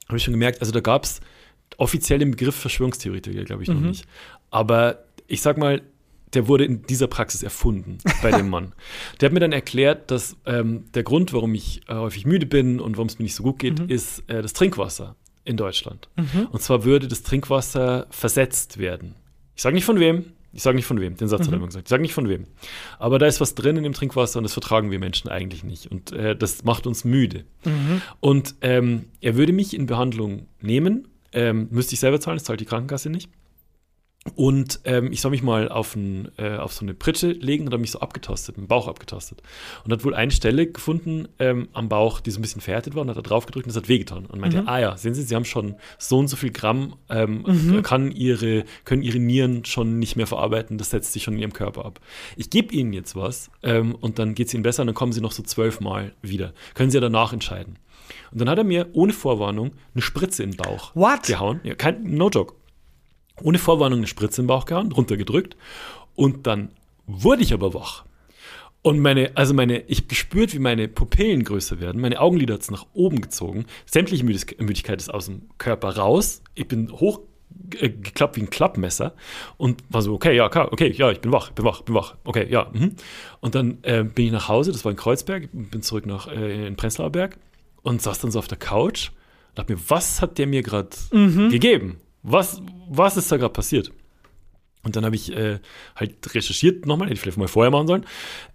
habe ich schon gemerkt, also da gab es offiziell den Begriff Verschwörungstheoretiker, glaube ich, noch nicht. Aber ich sag mal, der wurde in dieser Praxis erfunden bei dem Mann. <laughs> Der hat mir dann erklärt, dass ähm, der Grund, warum ich äh, häufig müde bin und warum es mir nicht so gut geht, Mhm. ist äh, das Trinkwasser in Deutschland. Und zwar würde das Trinkwasser versetzt werden. Ich sage nicht von wem, ich sage nicht von wem, den Satz hat er immer gesagt. Ich sage nicht von wem. Aber da ist was drin in dem Trinkwasser und das vertragen wir Menschen eigentlich nicht. Und äh, das macht uns müde. Und ähm, er würde mich in Behandlung nehmen, ähm, müsste ich selber zahlen, das zahlt die Krankenkasse nicht. Und ähm, ich soll mich mal auf, ein, äh, auf so eine Pritsche legen und habe mich so abgetastet, den Bauch abgetastet. Und hat wohl eine Stelle gefunden ähm, am Bauch, die so ein bisschen verhärtet war und hat da drauf gedrückt und das hat wehgetan. Und meinte, ah ja, sehen Sie, Sie haben schon so und so viel Gramm, ähm, kann ihre, können Ihre Nieren schon nicht mehr verarbeiten, das setzt sich schon in Ihrem Körper ab. Ich gebe Ihnen jetzt was ähm, und dann geht es Ihnen besser und dann kommen Sie noch so zwölfmal wieder. Können Sie ja danach entscheiden. Und dann hat er mir ohne Vorwarnung eine Spritze in den Bauch What? gehauen. Ja, kein, no joke ohne Vorwarnung eine Spritze im Bauch gehauen, runtergedrückt und dann wurde ich aber wach. Und meine, also meine, ich habe gespürt, wie meine Pupillen größer werden, meine Augenlider hat's nach oben gezogen, sämtliche Müdig Müdigkeit ist aus dem Körper raus, ich bin hoch äh, geklappt wie ein Klappmesser und war so, okay, ja, klar, okay, ja, ich bin wach, bin wach, bin wach, okay, ja. Mhm. Und dann äh, bin ich nach Hause, das war in Kreuzberg, bin zurück nach äh, in Prenzlauer Berg und saß dann so auf der Couch und dachte mir, was hat der mir gerade gegeben? Was, was ist da gerade passiert? Und dann habe ich äh, halt recherchiert nochmal, hätte ich vielleicht mal vorher machen sollen.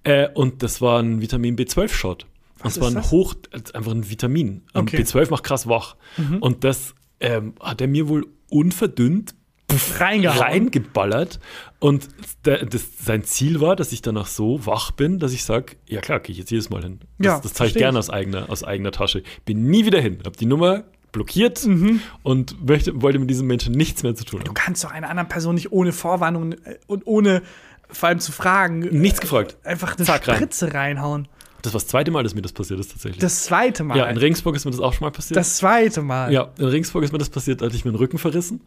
Äh, und das war ein Vitamin B12-Shot. Und Was es war ein das? hoch, äh, einfach ein Vitamin. Und Okay. Mhm. B12 macht krass wach. Und das ähm, hat er mir wohl unverdünnt reingeballert. Und der, das, sein Ziel war, dass ich danach so wach bin, dass ich sage, ja klar, gehe ich jetzt jedes Mal hin. Das, Ja, das zeige ich gerne aus eigener, aus eigener Tasche. Bin nie wieder hin. Habe die Nummer blockiert Mhm. und möchte, wollte mit diesem Menschen nichts mehr zu tun Du haben. kannst doch einer anderen Person nicht ohne Vorwarnung äh, und ohne vor allem zu fragen. Nichts gefragt. Einfach eine Zack, rein. Spritze reinhauen. Das war das zweite Mal, dass mir das passiert ist tatsächlich. Das zweite Mal. ja, in Regensburg ist mir das auch schon mal passiert. das zweite Mal. ja, in Regensburg ist mir das passiert, da hatte ich mir den Rücken verrissen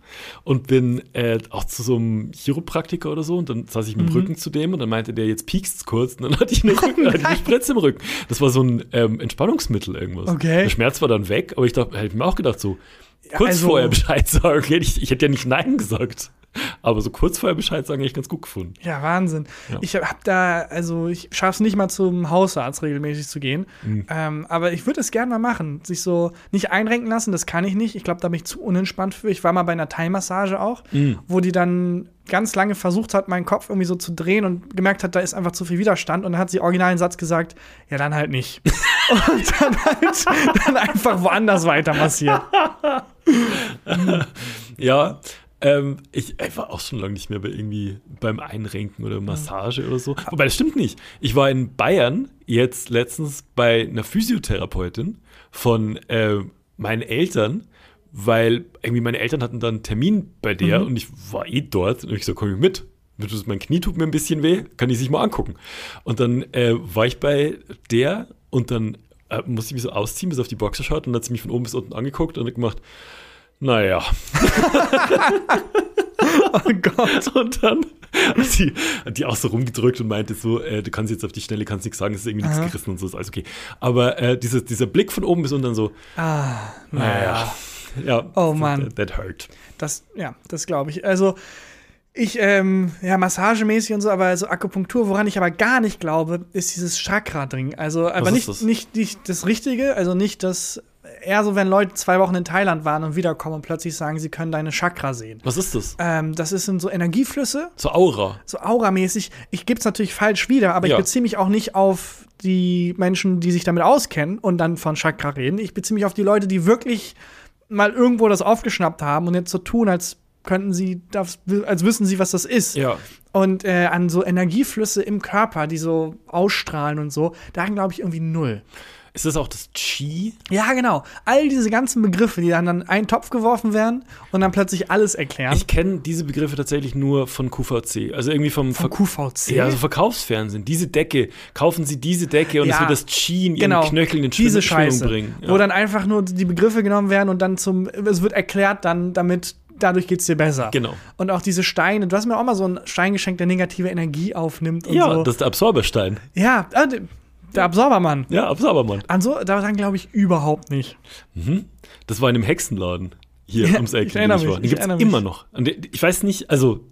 und bin äh, auch zu so einem Chiropraktiker oder so und dann saß ich mit Mhm. dem Rücken zu dem und dann meinte der, jetzt piekst's kurz und dann hatte ich eine, <laughs> Rücken, hatte ich eine Spritze im Rücken. Das war so ein ähm, Entspannungsmittel irgendwas. Okay. Der Schmerz war dann weg, aber ich dachte, hätte ich mir auch gedacht, so kurz also- vorher Bescheid sagen. Ich, ich hätte ja nicht Nein gesagt. Aber so kurz vorher Bescheid sagen, hätte ich ganz gut gefunden. Ja, Wahnsinn. Ja. Ich hab da, also ich schaff's nicht mal zum Hausarzt regelmäßig zu gehen. Mhm. Ähm, aber ich würde es gerne mal machen. Sich so nicht einrenken lassen, das kann ich nicht. Ich glaube, da bin ich zu unentspannt für. Ich war mal bei einer Thai-Massage auch, Mhm. wo die dann ganz lange versucht hat, meinen Kopf irgendwie so zu drehen und gemerkt hat, da ist einfach zu viel Widerstand. Und dann hat sie originalen Satz gesagt, ja, dann halt nicht. <laughs> und dann halt dann einfach woanders weiter massiert. <laughs> Ja, ähm, ich, ich war auch schon lange nicht mehr bei irgendwie beim Einrenken oder Massage oder so. Wobei, das stimmt nicht. Ich war in Bayern jetzt letztens bei einer Physiotherapeutin von äh, meinen Eltern, weil irgendwie meine Eltern hatten dann einen Termin bei der und ich war eh dort und ich so, komm ich mit. Mein Knie tut mir ein bisschen weh, kann ich sich mal angucken. Und dann äh, war ich bei der und dann äh, musste ich mich so ausziehen, bis auf die Boxershot und dann hat sie mich von oben bis unten angeguckt und hat gemacht, naja. <laughs> Oh Gott. Und dann hat die, hat die auch so rumgedrückt und meinte so, äh, du kannst jetzt auf die Schnelle kannst nichts sagen, es ist irgendwie nichts gerissen und so, ist alles okay. Aber äh, dieses, dieser Blick von oben bis unten dann so, Ah, naja. Ja, Oh Mann. That, that hurt. Das, ja, das glaube ich. Also, ich, ähm, ja, massagemäßig und so, aber so Akupunktur, woran ich aber gar nicht glaube, ist dieses Chakra-Ding. Also, aber nicht, das? nicht, nicht das Richtige, also nicht das, eher so, wenn Leute zwei Wochen in Thailand waren und wiederkommen und plötzlich sagen, sie können deine Chakra sehen. Was ist das? Ähm, das sind so Energieflüsse, So Aura. so auramäßig. Ich gebe es natürlich falsch wieder, aber Ja. ich beziehe mich auch nicht auf die Menschen, die sich damit auskennen und dann von Chakra reden. Ich beziehe mich auf die Leute, die wirklich mal irgendwo das aufgeschnappt haben und jetzt so tun, als könnten sie das, als wüssten sie, was das ist. Ja. Und äh, an so Energieflüsse im Körper, die so ausstrahlen und so, daran glaube ich irgendwie null. Ist das auch das Chi? Ja, genau. All diese ganzen Begriffe, die dann in einen Topf geworfen werden und dann plötzlich alles erklären. Ich kenne diese Begriffe tatsächlich nur von QVC. Also irgendwie vom, Ver- QVC. Ja, also Verkaufsfernsehen. Diese Decke. Kaufen Sie diese Decke und Ja, es wird das Chi in Ihren genau. Knöcheln in diese Scheiße, bringen. Ja. wo dann einfach nur die Begriffe genommen werden und dann zum, es wird erklärt dann, damit dadurch geht's dir besser. Genau. Und auch diese Steine, du hast mir auch mal so einen Stein geschenkt, der negative Energie aufnimmt und ja, so. das ist der Absorberstein. ja, äh, der- Absorbermann. Ja, Absorbermann. An so, daran glaube ich überhaupt nicht. Das war in einem Hexenladen hier Ja, ums Eck. ich erinnere in dem mich. Den ich gibt's erinnere immer noch. Und ich weiß nicht, also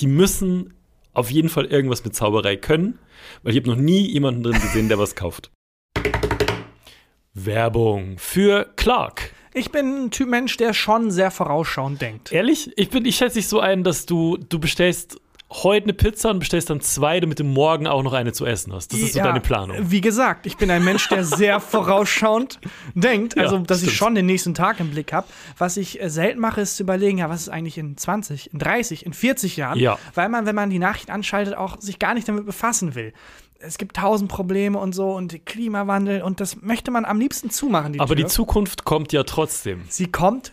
die müssen auf jeden Fall irgendwas mit Zauberei können, weil ich habe noch nie jemanden drin gesehen, der was kauft. Werbung für Clark. Ich bin ein Typ Mensch, der schon sehr vorausschauend denkt. Ehrlich? Ich, bin, ich schätze dich so ein, dass du, du bestellst heute eine Pizza und bestellst dann zwei, damit du morgen auch noch eine zu essen hast. Das ist so Ja, deine Planung. Wie gesagt, ich bin ein Mensch, der sehr <laughs> vorausschauend denkt. Also, Ja, dass ich stimmt. schon den nächsten Tag im Blick habe. Was ich äh, selten mache, ist zu überlegen, ja, was ist eigentlich in 20, in 30, in 40 Jahren? Ja. Weil man, wenn man die Nachricht anschaltet, auch sich gar nicht damit befassen will. Es gibt tausend Probleme und so und Klimawandel und das möchte man am liebsten zumachen. Die Aber Tür. die Zukunft kommt ja trotzdem. Sie kommt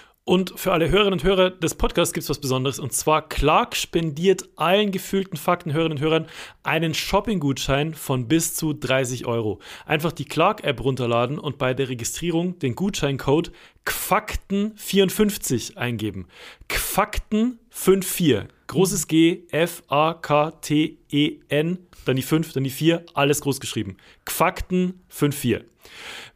Und für alle Hörerinnen und Hörer des Podcasts gibt es was Besonderes. Und zwar Clark spendiert allen gefühlten Faktenhörerinnen und Hörern einen Shopping-Gutschein von bis zu 30 Euro. Einfach die Clark-App runterladen und bei der Registrierung den Gutscheincode QFAKTEN54 eingeben. QFAKTEN54. Großes G, F-A-K-T-E-N, dann die 5, dann die 4, alles groß geschrieben. QFAKTEN54.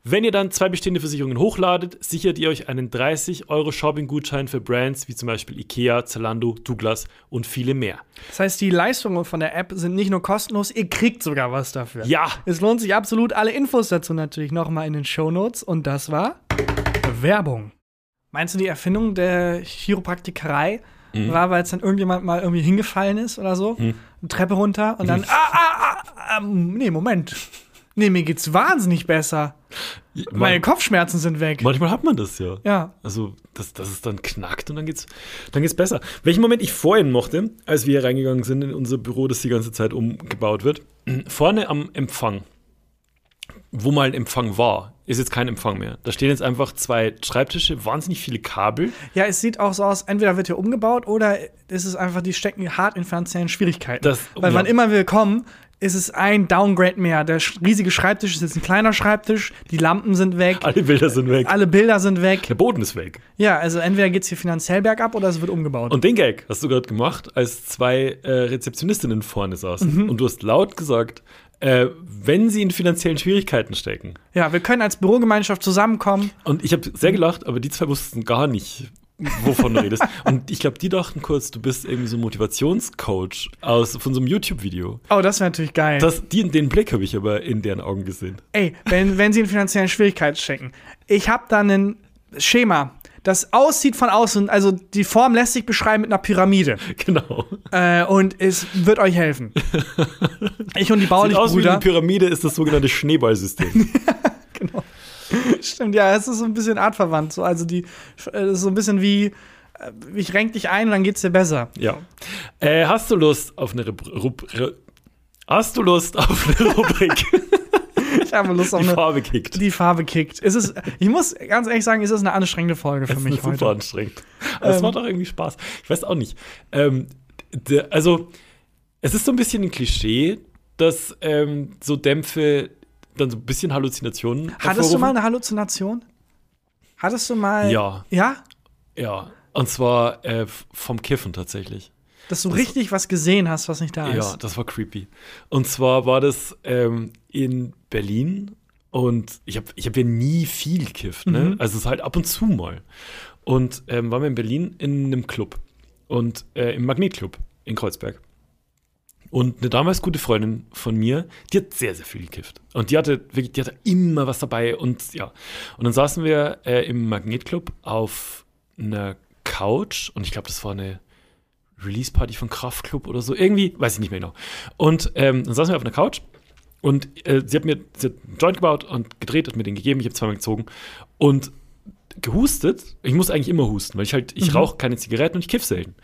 Wenn ihr dann zwei bestehende Versicherungen hochladet, sichert ihr euch einen 30 Euro Shopping-Gutschein für Brands wie zum Beispiel Ikea, Zalando, Douglas und viele mehr. Das heißt, die Leistungen von der App sind nicht nur kostenlos, ihr kriegt sogar was dafür. Ja, Es lohnt sich absolut. Alle Infos dazu natürlich nochmal in den Shownotes. Und das war Werbung. Meinst du, die Erfindung der Chiropraktikerei war, weil es dann irgendjemand mal irgendwie hingefallen ist oder so? Eine Treppe runter und dann, ah, ah, ah, ähm, nee, Moment. Nee, mir geht's wahnsinnig besser. Meine Kopfschmerzen sind weg. manchmal hat man das ja. Ja. Also, dass, dass es dann knackt und dann geht's, dann geht's besser. Welchen Moment ich vorhin mochte, als wir hier reingegangen sind in unser Büro, das die ganze Zeit umgebaut wird, <clears throat> vorne am Empfang, wo mal ein Empfang war, ist jetzt kein Empfang mehr. Da stehen jetzt einfach zwei Schreibtische, wahnsinnig viele Kabel. Ja, es sieht auch so aus, entweder wird hier umgebaut oder ist es einfach, die stecken hart in finanziellen Schwierigkeiten. Das- Weil ja. wann immer wir kommen, ist es ein Downgrade mehr. Der riesige Schreibtisch ist jetzt ein kleiner Schreibtisch, die Lampen sind weg, Alle Bilder sind weg. alle Bilder sind weg. Der Boden ist weg. Ja, also entweder geht's hier finanziell bergab oder es wird umgebaut. Und den Gag hast du gerade gemacht, als zwei äh, Rezeptionistinnen vorne saßen. Und du hast laut gesagt, äh, wenn sie in finanziellen Schwierigkeiten stecken. ja, wir können als Bürogemeinschaft zusammenkommen. Und ich habe sehr gelacht, aber die zwei wussten gar nicht, wovon du redest. <laughs> Und ich glaube, die dachten kurz, du bist irgendwie so ein Motivationscoach aus, von so einem YouTube-Video. Oh, das wäre natürlich geil. Das, die, den Blick habe ich aber in deren Augen gesehen. Ey, wenn, wenn sie in finanziellen Schwierigkeiten stecken. Ich habe da ein Schema, das aussieht von außen, also die Form lässt sich beschreiben mit einer Pyramide. <laughs> Genau. Äh, und es wird euch helfen. <laughs> Ich und die Sieht aus wie eine Pyramide, ist das sogenannte Schneeballsystem. <laughs> Stimmt, ja, es ist so ein bisschen artverwandt. So, also die, äh, so ein bisschen wie, äh, ich renk dich ein und dann geht's dir besser. ja. Äh, hast du Lust auf eine Rub Rub Ru- Hast du Lust auf eine Rubrik? Ich habe Lust auf Die eine, Farbe kickt. die Farbe kickt. Es ist, ich muss ganz ehrlich sagen, es ist eine anstrengende Folge für Das ist mich super heute. anstrengend. Aber es Ähm. macht auch irgendwie Spaß. Ich weiß auch nicht. Ähm, der, also, es ist so ein bisschen ein Klischee, dass ähm, so Dämpfe dann so ein bisschen Halluzinationen. Hattest du mal eine Halluzination? Hattest du mal. Ja. Ja? Ja. Und zwar äh, vom Kiffen tatsächlich. Dass du richtig was gesehen hast, was nicht da Ja, ist. das war creepy. Und zwar war das ähm, in Berlin und ich habe ich hab ja nie viel gekifft, ne? Mhm. Also es ist halt ab und zu mal. Und ähm, waren wir in Berlin in einem Club und äh, im Magnetclub in Kreuzberg. Und eine damals gute Freundin von mir, die hat sehr, sehr viel gekifft. Und die hatte wirklich, die hatte immer was dabei und ja. Und dann saßen wir äh, im Magnetclub auf einer Couch und ich glaube, das war eine Release-Party von Kraftklub oder so. Irgendwie, weiß ich nicht mehr genau. Und ähm, dann saßen wir auf einer Couch und äh, sie hat mir sie hat einen Joint gebaut und gedreht, hat mir den gegeben. Ich habe zweimal gezogen und gehustet. Ich muss eigentlich immer husten, weil ich halt, ich rauche keine Zigaretten und ich kiff selten.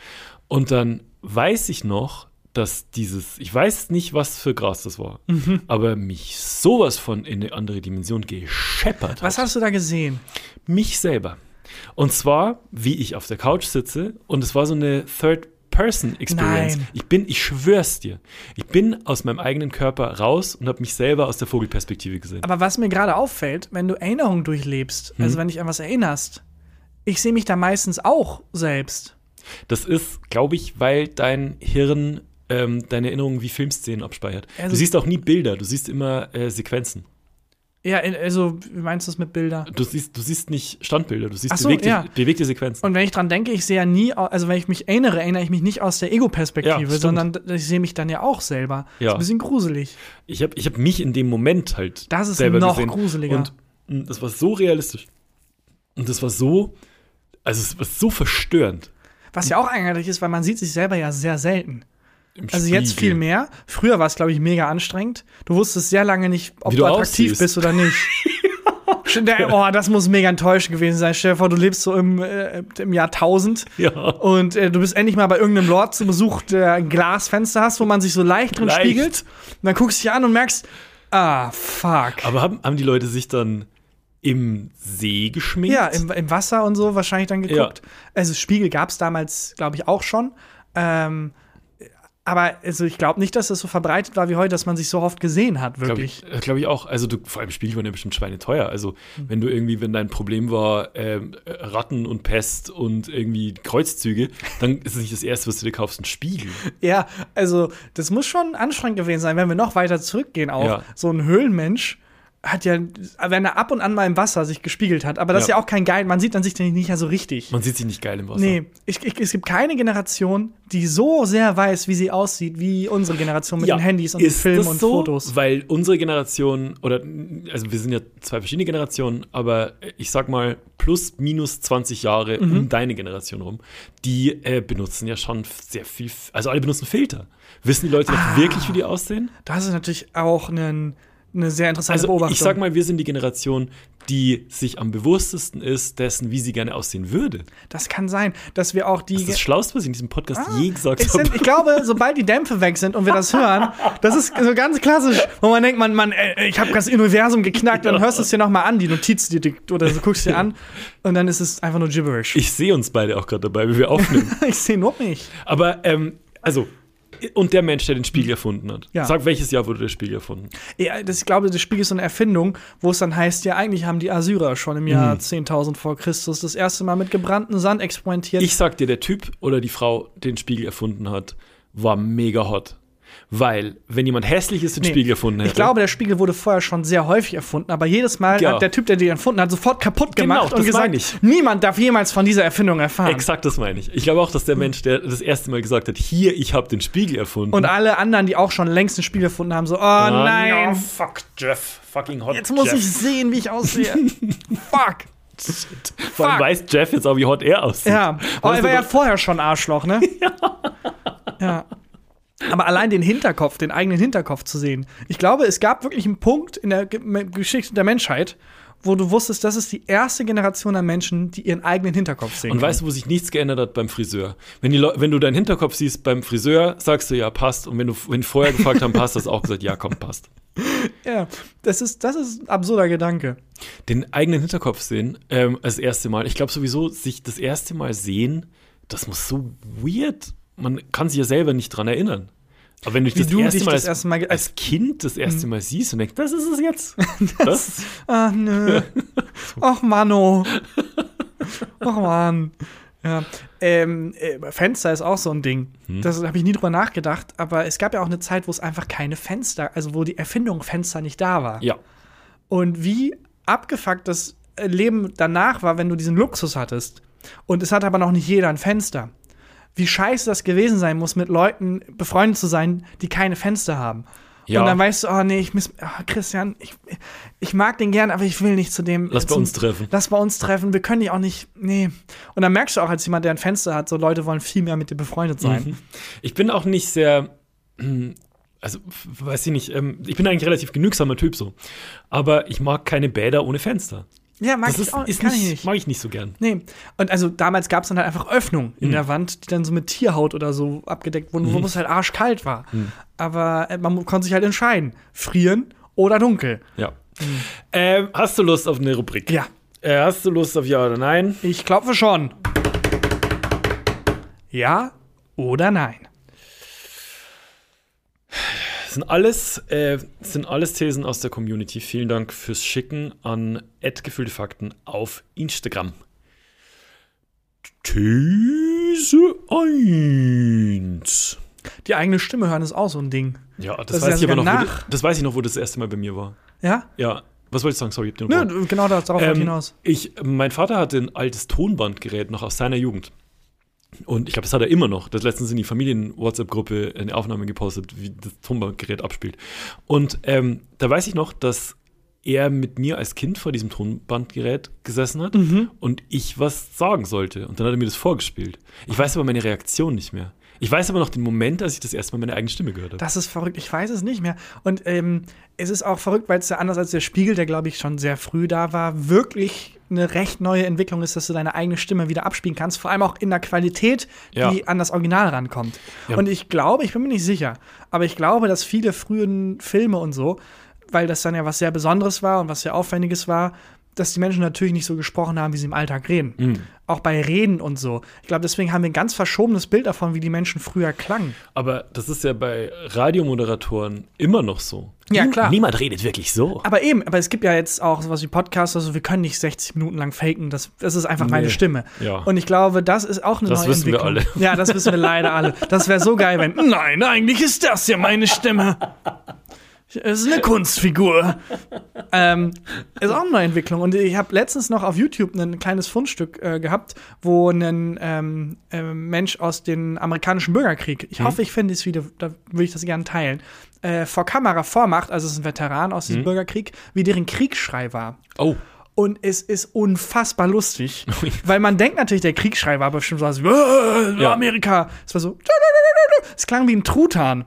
Und dann weiß ich noch, dass dieses, ich weiß nicht, was für Gras das war, aber mich sowas von in eine andere Dimension gescheppert hat Was hast du da gesehen? mich selber. Und zwar, wie ich auf der Couch sitze und es war so eine Third-Person-Experience. Nein. Ich bin, ich schwör's dir, ich bin aus meinem eigenen Körper raus und habe mich selber aus der Vogelperspektive gesehen. Aber was mir gerade auffällt, wenn du Erinnerungen durchlebst, Mhm. also wenn dich an was erinnerst, ich sehe mich da meistens auch selbst. Das ist, glaube ich, weil dein Hirn ähm, deine Erinnerungen wie Filmszenen abspeichert. Also- du siehst auch nie Bilder, du siehst immer äh, Sequenzen. Ja, also, wie meinst du das mit Bildern? Du siehst, du siehst nicht Standbilder, du siehst so, bewegte, ja. bewegte Sequenzen. Und wenn ich dran denke, ich sehe ja nie, also wenn ich mich erinnere, erinnere ich mich nicht aus der Ja, Ego-Perspektive, stimmt. sondern ich sehe mich dann ja auch selber. Ja. Ist ein bisschen gruselig. Ich habe ich hab mich in dem Moment halt Das ist selber noch gesehen. gruseliger. Und das war so realistisch. Und das war so, also es war so verstörend. Was ja auch eigenartig ist, weil man sieht sich selber ja sehr selten. Also jetzt Spiegel. viel mehr. Früher war es, glaube ich, mega anstrengend. Du wusstest sehr lange nicht, ob Wie du attraktiv aussiehst. bist oder nicht. <laughs> Oh, das muss mega enttäuschend gewesen sein. Stell dir vor, du lebst so im, äh, im Jahr 1000 Ja. und äh, du bist endlich mal bei irgendeinem Lord zu Besuch, der ein Glasfenster hast, wo man sich so leicht drin Leicht. spiegelt. Und dann guckst du dich an und merkst, ah, fuck. Aber haben, haben die Leute sich dann im See geschminkt? Ja, im, im Wasser und so wahrscheinlich dann geguckt. Also Spiegel gab es damals, glaube ich, auch schon. Ähm, aber also ich glaube nicht, dass das so verbreitet war wie heute, dass man sich so oft gesehen hat, Glaube wirklich. ich, äh, glaub ich auch. Also du, vor allem Spiegel waren ja bestimmt schweineteuer. Also wenn du irgendwie, wenn dein Problem war ähm, äh, Ratten und Pest und irgendwie Kreuzzüge, dann ist es nicht das Erste, was du dir kaufst, ein Spiegel. Ja, also das muss schon anstrengend gewesen sein, wenn wir noch weiter zurückgehen auch. Ja. So ein Höhlenmensch hat ja, wenn er ab und an mal im Wasser sich gespiegelt hat, aber das ist Ja. ja auch kein Geil, man sieht dann sich nicht ja so richtig. Man sieht sich nicht geil im Wasser. Nee, ich, ich, es gibt keine Generation, die so sehr weiß, wie sie aussieht, wie unsere Generation mit den Handys und ist Filmen und so? Fotos. Weil unsere Generation, oder also wir sind ja zwei verschiedene Generationen, aber ich sag mal plus minus 20 Jahre Mhm. um deine Generation rum, die äh, benutzen ja schon sehr viel, also alle benutzen Filter. Wissen die Leute Ah. wirklich, wie die aussehen? Das ist natürlich auch eine, eine sehr interessante Also Beobachtung. ich sag mal, wir sind die Generation, die sich am bewusstesten ist dessen, wie sie gerne aussehen würde. das kann sein, dass wir auch die. Das ist das Schlauste, was ich in diesem Podcast je gesagt Ah, es habe. ich glaube, sobald die Dämpfe weg sind und wir das hören, das ist so ganz klassisch, wo man denkt, man, man, äh, ich habe das Universum geknackt, dann hörst du es dir nochmal an, die Notiz, die, die, oder du guckst dir an <laughs> und dann ist es einfach nur gibberish. Ich sehe uns beide auch gerade dabei, wie wir aufnehmen. <laughs> Ich sehe nur mich. Aber, ähm, also, und der Mensch, der den Spiegel erfunden hat. Ja. Sag, welches Jahr wurde der Spiegel erfunden? Ja, das, ich glaube, das Spiegel ist so eine Erfindung, wo es dann heißt, ja, eigentlich haben die Assyrer schon im Mhm. Jahr 10.000 vor Christus das erste Mal mit gebrannten Sand experimentiert. Ich sag dir, der Typ oder die Frau, den Spiegel erfunden hat, war mega hot. Weil, wenn jemand hässliches den Nee, Spiegel erfunden hätte. Ich glaube, der Spiegel wurde vorher schon sehr häufig erfunden, aber jedes Mal Ja. hat der Typ, der den erfunden hat, sofort kaputt Genau, gemacht das und gesagt, ich. niemand darf jemals von dieser Erfindung erfahren. Exakt das meine ich. Ich glaube auch, dass der Mensch, der das erste Mal gesagt hat, hier, ich habe den Spiegel erfunden. Und alle anderen, die auch schon längst einen Spiegel erfunden haben, so, oh Ah, nein, ja, fuck Jeff. Fucking hot jetzt muss Jeff. ich sehen, wie ich aussehe. <laughs> Fuck. Vor allem weiß Jeff jetzt auch, wie hot er aussieht. Ja, aber Weißt er war ja vorher schon Arschloch, ne? <laughs> Ja. ja. Aber allein den Hinterkopf, den eigenen Hinterkopf zu sehen. Ich glaube, es gab wirklich einen Punkt in der Ge Geschichte der Menschheit, wo du wusstest, das ist die erste Generation an Menschen, die ihren eigenen Hinterkopf sehen. Und weißt du, wo sich nichts geändert hat beim Friseur? Wenn, die wenn du deinen Hinterkopf siehst beim Friseur, sagst du ja, passt. Und wenn du wenn die vorher gefragt haben, passt, hast du auch gesagt, ja, komm, passt. <laughs> ja, das ist, das ist ein absurder Gedanke. Den eigenen Hinterkopf sehen, ähm, als erste Mal. Ich glaube sowieso, sich das erste Mal sehen, das muss so weird. Man kann sich ja selber nicht dran erinnern. Aber wenn du dich Wie das, du erste, dich mal das als, erste Mal Mhm. als Kind das erste Mal siehst und denkst, das ist es jetzt. <laughs> Das, Ach nö. <laughs> Ach Manno. Ach Mann. Ja, ähm, äh, Fenster ist auch so ein Ding. Hm. Das habe ich nie drüber nachgedacht, aber es gab ja auch eine Zeit, wo es einfach keine Fenster, also wo die Erfindung Fenster nicht da war. Ja. Und wie abgefuckt das Leben danach war, wenn du diesen Luxus hattest. Und es hat aber noch nicht jeder ein Fenster. Wie scheiße das gewesen sein muss, mit Leuten befreundet zu sein, die keine Fenster haben. Ja. Und dann weißt du, oh nee, ich miss, oh, Christian, ich, ich mag den gern, aber ich will nicht zu dem. Lass bei zum, uns treffen. Lass bei uns treffen. Wir können die auch nicht. Nee. Und dann merkst du auch als jemand, der ein Fenster hat, so Leute wollen viel mehr mit dir befreundet sein. Mhm. Ich bin auch nicht sehr, <clears throat> also weiß ich nicht, ähm, ich bin eigentlich relativ genügsamer Typ so. Aber ich mag keine Bäder ohne Fenster. Ja, mag Das ich ist, auch. ist nicht, ich nicht. mag ich nicht so gern. Nee. Und also damals gab es dann halt einfach Öffnungen in Mhm. der Wand, die dann so mit Tierhaut oder so abgedeckt wurden, wo es halt arschkalt war. Mhm. Aber äh, man konnte sich halt entscheiden: frieren oder dunkel. Ja. Ähm, hast du Lust auf eine Rubrik? Ja. Äh, hast du Lust auf Ja oder Nein? Ich klopfe schon. Ja oder nein? Das sind alles, äh, das sind alles Thesen aus der Community. Vielen Dank fürs Schicken an gefühlte Fakten auf Instagram. These 1. Die eigene Stimme hören ist auch so ein Ding. Ja, das, Das weiß ich aber noch. sogar Wo, nach. das weiß ich noch, wo das erste Mal bei mir war. Ja? Ja, was wollte ich sagen? Sorry, ich hab den Nö, genau das, darauf Ähm, hinaus. ich, mein Vater hatte ein altes Tonbandgerät noch aus seiner Jugend. Und ich glaube, das hat er immer noch. Das letztens in die Familien-WhatsApp-Gruppe eine Aufnahme gepostet, wie das Tonbandgerät abspielt. Und ähm, da weiß ich noch, dass er mit mir als Kind vor diesem Tonbandgerät gesessen hat Mhm. und ich was sagen sollte. Und dann hat er mir das vorgespielt. Ich weiß aber meine Reaktion nicht mehr. Ich weiß aber noch den Moment, als ich das erste Mal meine eigene Stimme gehört habe. Das ist verrückt, ich weiß es nicht mehr. Und ähm, es ist auch verrückt, weil es ja anders als der Spiegel, der glaube ich schon sehr früh da war, wirklich eine recht neue Entwicklung ist, dass du deine eigene Stimme wieder abspielen kannst. Vor allem auch in der Qualität, Ja. die an das Original rankommt. Ja. Und ich glaube, ich bin mir nicht sicher, aber ich glaube, dass viele frühen Filme und so, weil das dann ja was sehr Besonderes war und was sehr Aufwendiges war, dass die Menschen natürlich nicht so gesprochen haben, wie sie im Alltag reden. Mhm. Auch bei Reden und so. Ich glaube, deswegen haben wir ein ganz verschobenes Bild davon, wie die Menschen früher klangen. Aber das ist ja bei Radiomoderatoren immer noch so. Ja, klar. Niemand redet wirklich so. Aber eben, aber es gibt ja jetzt auch sowas wie Podcasts, also wir können nicht 60 Minuten lang faken, das, das ist einfach meine Nee. Stimme. Ja. Und ich glaube, das ist auch eine Das neue wissen wir Entwicklung. alle. Ja, das wissen wir leider alle. Das wäre so geil, wenn, <laughs> nein, eigentlich ist das ja meine Stimme. Es ist eine Kunstfigur. <laughs> ähm, ist auch eine neue Entwicklung. Und ich habe letztens noch auf YouTube ein kleines Fundstück äh, gehabt, wo ein ähm, ähm, Mensch aus dem amerikanischen Bürgerkrieg, ich hoffe, ich finde das Video, da würde ich das gerne teilen, äh, vor Kamera vormacht, also es ist ein Veteran aus diesem Bürgerkrieg, wie deren Kriegsschrei war. Oh. Und es ist unfassbar lustig, <laughs> weil man denkt natürlich, der Kriegsschrei war bestimmt so, was, äh, Ja. Amerika. Es war so, <laughs> es klang wie ein Truthahn.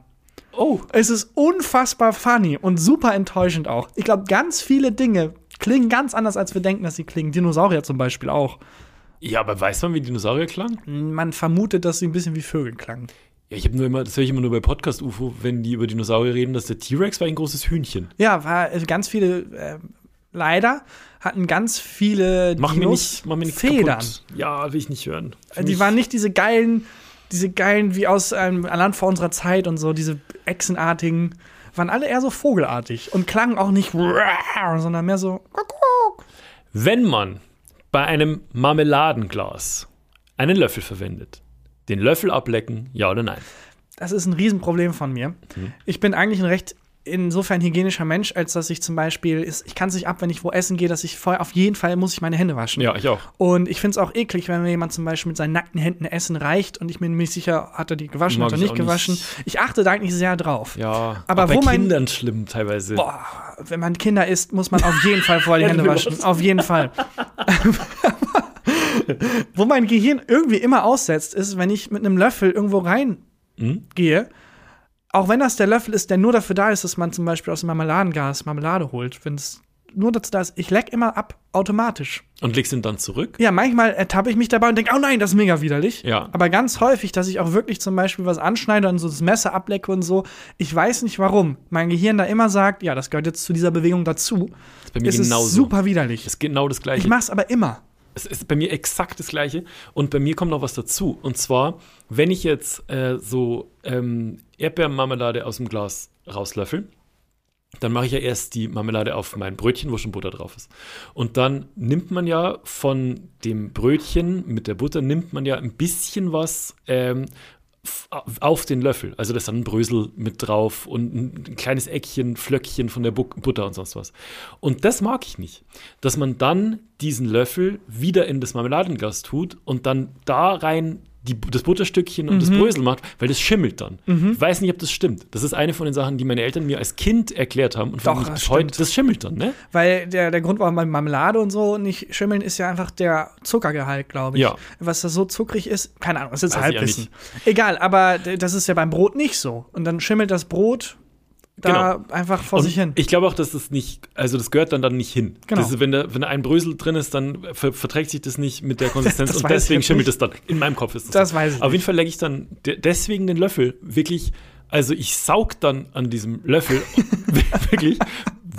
Oh. Es ist unfassbar funny und super enttäuschend auch. Ich glaube, ganz viele Dinge klingen ganz anders, als wir denken, dass sie klingen. Dinosaurier zum Beispiel auch. Ja, aber weiß man, wie Dinosaurier klang? Man vermutet, dass sie ein bisschen wie Vögel klangen. Ja, ich habe nur immer, das höre ich immer nur bei Podcast UFO, wenn die über Dinosaurier reden, dass der T-Rex war ein großes Hühnchen. Ja, war also ganz viele, äh, leider hatten ganz viele Mach mir Dinos nicht, mach mir nicht Federn. kaputt. Ja, will ich nicht hören. Für Die waren nicht diese geilen, diese geilen wie aus einem Land vor unserer Zeit und so, diese Echsenartigen, waren alle eher so vogelartig und klangen auch nicht, <laughs> sondern mehr so. Wenn man bei einem Marmeladenglas einen Löffel verwendet, den Löffel ablecken, ja oder nein? Das ist ein Riesenproblem von mir. Ich bin eigentlich ein recht insofern hygienischer Mensch, als dass ich zum Beispiel, ist- ich kann es nicht ab, wenn ich wo essen gehe, dass ich vorher auf jeden Fall muss ich meine Hände waschen. Ja, ich auch. Und ich finde es auch eklig, wenn mir jemand zum Beispiel mit seinen nackten Händen Essen reicht und ich bin mir nicht sicher, hat er die gewaschen, Mag er ich nicht auch nicht. gewaschen. Ich achte da eigentlich sehr drauf. Ja, Aber bei wo mein- Kindern schlimm teilweise. Boah, wenn man Kinder isst, muss man auf jeden Fall vorher die <laughs> Hände waschen. Auf jeden Fall. <laughs> Wo mein Gehirn irgendwie immer aussetzt, ist, wenn ich mit einem Löffel irgendwo reingehe, Hm? Auch wenn das der Löffel ist, der nur dafür da ist, dass man zum Beispiel aus dem Marmeladengas Marmelade holt, wenn es nur dazu da ist, ich leck immer ab, automatisch. Und legst ihn dann zurück? Ja, manchmal ertappe ich mich dabei und denke, oh nein, das ist mega widerlich. Ja. Aber ganz häufig, dass ich auch wirklich zum Beispiel was anschneide und so das Messer ablecke und so. Ich weiß nicht warum. Mein Gehirn da immer sagt, ja, das gehört jetzt zu dieser Bewegung dazu. Das ist bei mir Es ist genauso. super widerlich. Das ist genau das Gleiche. Ich mach's aber immer. Es ist bei mir exakt das Gleiche. Und bei mir kommt noch was dazu. Und zwar, wenn ich jetzt äh, so ähm, Erdbeermarmelade aus dem Glas rauslöffel dann mache ich ja erst die Marmelade auf mein Brötchen, wo schon Butter drauf ist. Und dann nimmt man ja von dem Brötchen mit der Butter, nimmt man ja ein bisschen was ähm, auf den Löffel. Also da ist dann ein Brösel mit drauf und ein kleines Eckchen, Flöckchen von der Bu Butter und sonst was. Und das mag ich nicht. Dass man dann diesen Löffel wieder in das Marmeladenglas tut und dann da rein die, das Butterstückchen und das Mhm. Brösel macht, weil das schimmelt dann. Ich weiß nicht, ob das stimmt. Das ist eine von den Sachen, die meine Eltern mir als Kind erklärt haben. Und von mich das bis heute, das schimmelt dann, ne? Weil der, der Grund, warum Marmelade und so nicht schimmeln, ist ja einfach der Zuckergehalt, glaube ich. Ja. Was da so zuckrig ist, keine Ahnung, das ist ja Halbwissen. Egal, aber das ist ja beim Brot nicht so. Und dann schimmelt das Brot da einfach vor Und sich hin. Ich glaube auch, dass das nicht, also das gehört dann, dann nicht hin. Genau. Das ist, wenn, da, wenn da ein Brösel drin ist, dann ver verträgt sich das nicht mit der Konsistenz <laughs> Das und weiß ich deswegen schimmelt es dann. In meinem Kopf ist das. Das so. weiß ich Auf jeden. Fall lege ich dann de deswegen den Löffel wirklich, also ich saug dann an diesem Löffel <laughs> wirklich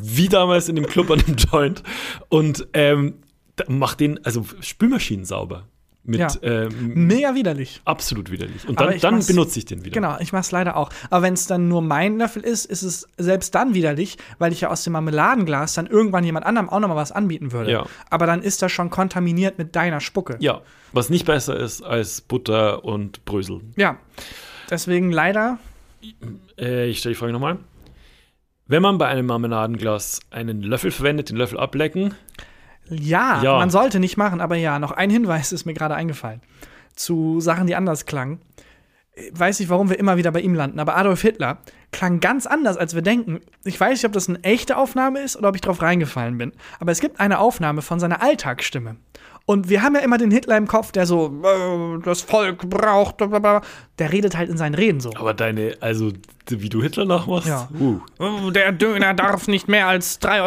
wie damals in dem Club an dem Joint und ähm, mach den, also Spülmaschinen sauber. Mit Ja. ähm, Mega widerlich. absolut widerlich. Und dann, dann benutze ich den wieder. Genau, ich mach's leider auch. Aber wenn es dann nur mein Löffel ist, ist es selbst dann widerlich, weil ich ja aus dem Marmeladenglas dann irgendwann jemand anderem auch nochmal was anbieten würde. Ja. Aber dann ist das schon kontaminiert mit deiner Spucke. Ja, was nicht besser ist als Butter und Brösel. Ja. Deswegen leider, Äh, ich stelle die Frage nochmal. Wenn man bei einem Marmeladenglas einen Löffel verwendet, den Löffel ablecken, ja, Ja. man sollte nicht machen, aber ja, noch ein Hinweis ist mir gerade eingefallen. Zu Sachen, die anders klangen. Ich Weiß nicht, warum wir immer wieder bei ihm landen, aber Adolf Hitler klang ganz anders, als wir denken. Ich weiß nicht, ob das eine echte Aufnahme ist oder ob ich drauf reingefallen bin. Aber es gibt eine Aufnahme von seiner Alltagsstimme. Und wir haben ja immer den Hitler im Kopf, der so, äh, das Volk braucht, blablabla. der redet halt in seinen Reden so. aber deine, also wie du Hitler nachmachst, Ja. uh, Oh, der Döner darf nicht mehr als 3,50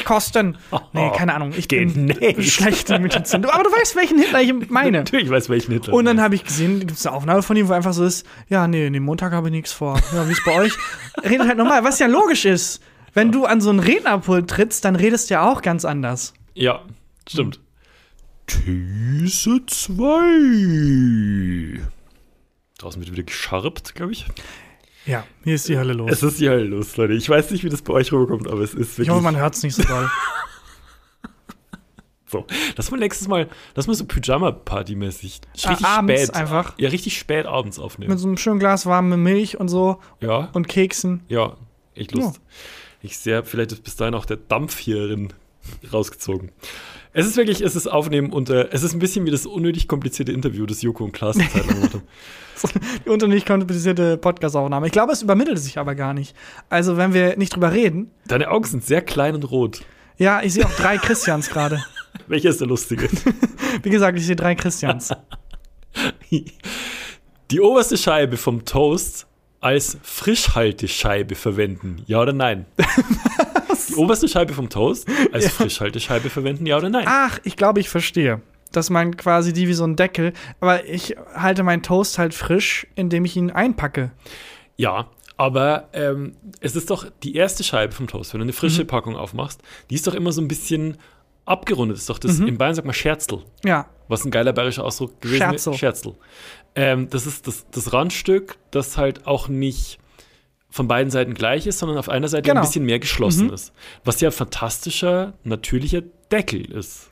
Euro kosten. Nee, keine Ahnung. Ich bin Demnächst. schlechte Imitation. Du- Aber du weißt, welchen Hitler ich meine. <laughs> natürlich weiß welchen Hitler. Und dann habe ich gesehen, gibt es eine Aufnahme von ihm, wo einfach so ist, ja, nee, nee, Montag habe ich nichts vor. Ja, wie ist bei euch? Redet halt normal, was ja logisch ist. Wenn du an so ein Rednerpult trittst, dann redest du ja auch ganz anders. Ja, stimmt. These 2. Draußen wird wieder gescharpt, glaube ich. Ja, hier ist die Hölle los. Es ist die Hölle los, Leute. Ich weiß nicht, wie das bei euch rüberkommt, aber es ist wirklich ich hoffe, man hört es nicht so doll. <laughs> so. Lass mal nächstes Mal, lass mal so Pyjama-Party-mäßig. Ah, Richtig abends spät. einfach. Ja, richtig spät abends aufnehmen. Mit so einem schönen Glas warme Milch und so ja. und Keksen. Ja, echt Lust. Ich sehe, vielleicht ist bis dahin auch der Dampf hierin rausgezogen. Es ist wirklich, es ist Aufnehmen unter, es ist ein bisschen wie das unnötig komplizierte Interview, das Joko und Klaas eine Zeit gemacht haben. <laughs> Die unternicht komplizierte Podcast-Aufnahme. Ich glaube, es übermittelt sich aber gar nicht. Also, wenn wir nicht drüber reden. Deine Augen sind sehr klein und rot. Ja, ich sehe auch drei <laughs> Christians gerade. Welcher ist der lustige? <laughs> Wie gesagt, ich sehe drei Christians. Die oberste Scheibe vom Toast als Frischhaltescheibe verwenden, ja oder nein? Die oberste Scheibe vom Toast als Frischhaltescheibe verwenden, ja oder nein? Ach, ich glaube, ich verstehe. Dass man quasi die wie so ein Deckel. Aber ich halte meinen Toast halt frisch, indem ich ihn einpacke. Ja, aber ähm, es ist doch die erste Scheibe vom Toast, wenn du eine frische Packung aufmachst, die ist doch immer so ein bisschen abgerundet. Das ist doch das, in Bayern sagt man Scherzel, Ja. was ein geiler bayerischer Ausdruck gewesen Scherzel. ist. Scherzel. Ähm, das ist das, das Randstück, das halt auch nicht von beiden Seiten gleich ist, sondern auf einer Seite Genau. ein bisschen mehr geschlossen ist. Was ja ein fantastischer, natürlicher Deckel ist.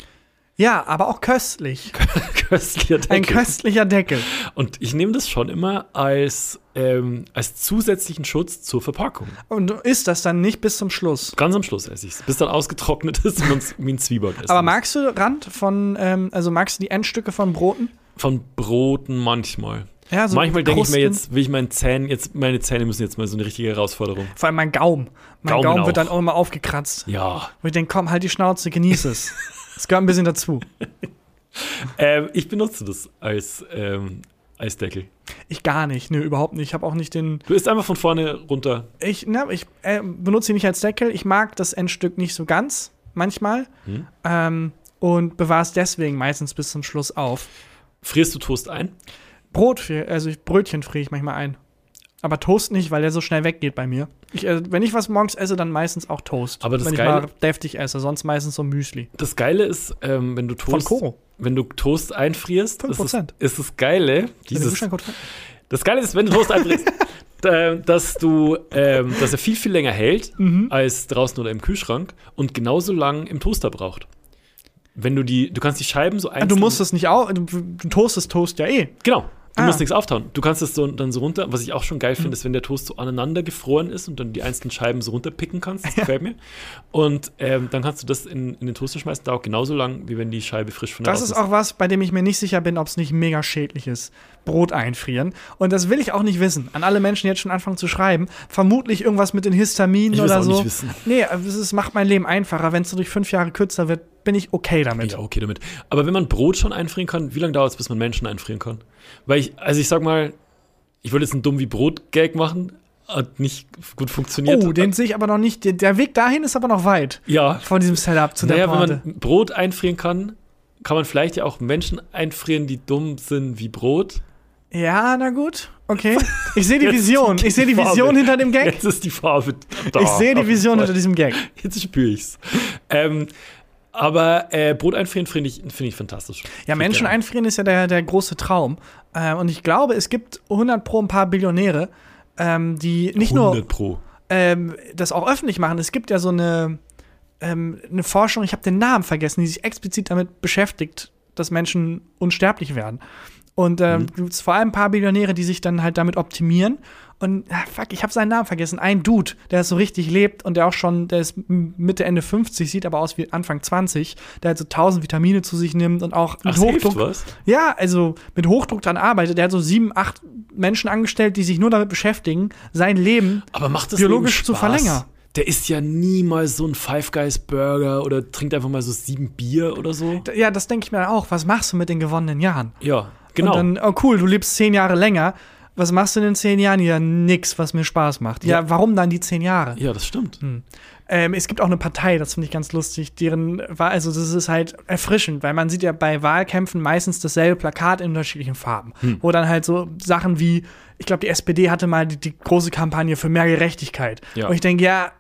Ja, aber auch köstlich. <laughs> Köstlicher Deckel. Ein köstlicher Deckel. Und ich nehme das schon immer als, ähm, als zusätzlichen Schutz zur Verpackung. Und isst das dann nicht bis zum Schluss. Ganz am Schluss esse ich es, bis dann ausgetrocknet ist und man es wie ein Zwieback essen Aber magst du Rand von, ähm, also magst du die Endstücke von Broten? Von Broten manchmal. Ja, so manchmal denke ich mir jetzt, will ich meinen Zähnen, jetzt, meine Zähne müssen jetzt mal so eine richtige Herausforderung. Vor allem mein Gaumen. Mein Gaumen Gaumen wird dann auch immer aufgekratzt. Ja. Wo ich denke, komm, halt die Schnauze, genieß es. <laughs> Das gehört ein bisschen dazu. Ähm, ich benutze das als, ähm, als Deckel. Ich gar nicht, nö, überhaupt nicht. Ich habe auch nicht den. Du isst einfach von vorne runter. Ich, ne, ich äh, benutze ihn nicht als Deckel. Ich mag das Endstück nicht so ganz, manchmal. Hm. Ähm, und bewahre es deswegen meistens bis zum Schluss auf. Frierst du Toast ein? Brot, also ich, Brötchen friere ich manchmal ein. Aber Toast nicht, weil der so schnell weggeht bei mir. Ich, äh, wenn ich was morgens esse, dann meistens auch Toast. Aber das wenn Geile- ich mal deftig esse, sonst meistens so Müsli. Das Geile ist, ähm, wenn du Von Toast, Koro. wenn du Toast einfrierst, ist es, 5%. ist das Geile, dieses, das Geile ist, wenn du Toast einfrierst, <laughs> äh, dass du, ähm, dass er viel, viel länger hält Mhm. als draußen oder im Kühlschrank und genauso lang im Toaster braucht. Wenn du die, du kannst die Scheiben so Ah, einzeln. du musst es nicht auch, du, du toastest Toast ja eh. Genau. Du Ah. musst nichts auftauen. Du kannst es so, dann so runter, was ich auch schon geil finde, ist, wenn der Toast so aneinander gefroren ist und dann die einzelnen Scheiben so runterpicken kannst. Das gefällt mir. Und ähm, dann kannst du das in, in den Toaster schmeißen, dauert genauso lang, wie wenn die Scheibe frisch von der Das ist auch was, bei dem ich mir nicht sicher bin, ob es nicht mega schädlich ist. Brot einfrieren. Und das will ich auch nicht wissen. An alle Menschen, die jetzt schon anfangen zu schreiben. Vermutlich irgendwas mit den Histaminen oder so. nicht wissen. Nee, es ist- macht mein Leben einfacher. Wenn es durch fünf Jahre kürzer wird, bin ich okay damit. Ja, okay damit. Aber wenn man Brot schon einfrieren kann, wie lange dauert es, bis man Menschen einfrieren kann? Weil ich, also ich sag mal, ich wollte jetzt einen dumm wie Brot-Gag machen, hat nicht gut funktioniert. Oh, den sehe ich aber noch nicht. Der, Weg dahin ist aber noch weit. ja. Von diesem Setup zu Naja, der wenn Porte. man Brot einfrieren kann, kann man vielleicht ja auch Menschen einfrieren, die dumm sind wie Brot. Ja, na gut. Okay. <laughs> Ich sehe die Vision. Ich sehe die. Vision hinter dem Gag. Jetzt ist die Farbe da. Ich sehe die Vision hinter diesem Gag. Jetzt spüre ich's. Ähm, aber äh, Brot einfrieren finde ich, find ich fantastisch. Ja, Menschen einfrieren ist ja der, der große Traum. Äh, und ich glaube, es gibt 100 pro ein paar Billionäre, ähm, die nicht nur 100 Pro. ähm, das auch öffentlich machen. Es gibt ja so eine, ähm, eine Forschung, ich habe den Namen vergessen, die sich explizit damit beschäftigt, dass Menschen unsterblich werden. Und ähm, Mhm. gibt's vor allem ein paar Billionäre, die sich dann halt damit optimieren. Und ah, fuck, ich habe seinen Namen vergessen. Ein Dude, der so richtig lebt und der auch schon, der ist Mitte, Ende 50, sieht aber aus wie Anfang 20, der halt so 1000 Vitamine zu sich nimmt und auch mit Ach, Hochdruck. was? Ja, also mit Hochdruck dran arbeitet. Der hat so sieben, acht Menschen angestellt, die sich nur damit beschäftigen, sein Leben Aber macht das biologisch Leben zu verlängern. Der isst ja niemals so ein Five Guys Burger oder trinkt einfach mal so sieben Bier oder so. Ja, das denke ich mir auch. Was machst du mit den gewonnenen Jahren? Ja, genau. Und dann, oh cool, du lebst zehn Jahre länger. Was machst du in den zehn Jahren? Ja, nix, was mir Spaß macht. Ja, Ja. warum dann die zehn Jahre? ja, das stimmt. Ähm, es gibt auch eine Partei, das finde ich ganz lustig, deren war, also das ist halt erfrischend, weil man sieht ja bei Wahlkämpfen meistens dasselbe Plakat in unterschiedlichen Farben, Hm. wo dann halt so Sachen wie, ich glaube, die SPD hatte mal die, die große Kampagne für mehr Gerechtigkeit. Ja. Und ich denke, ja,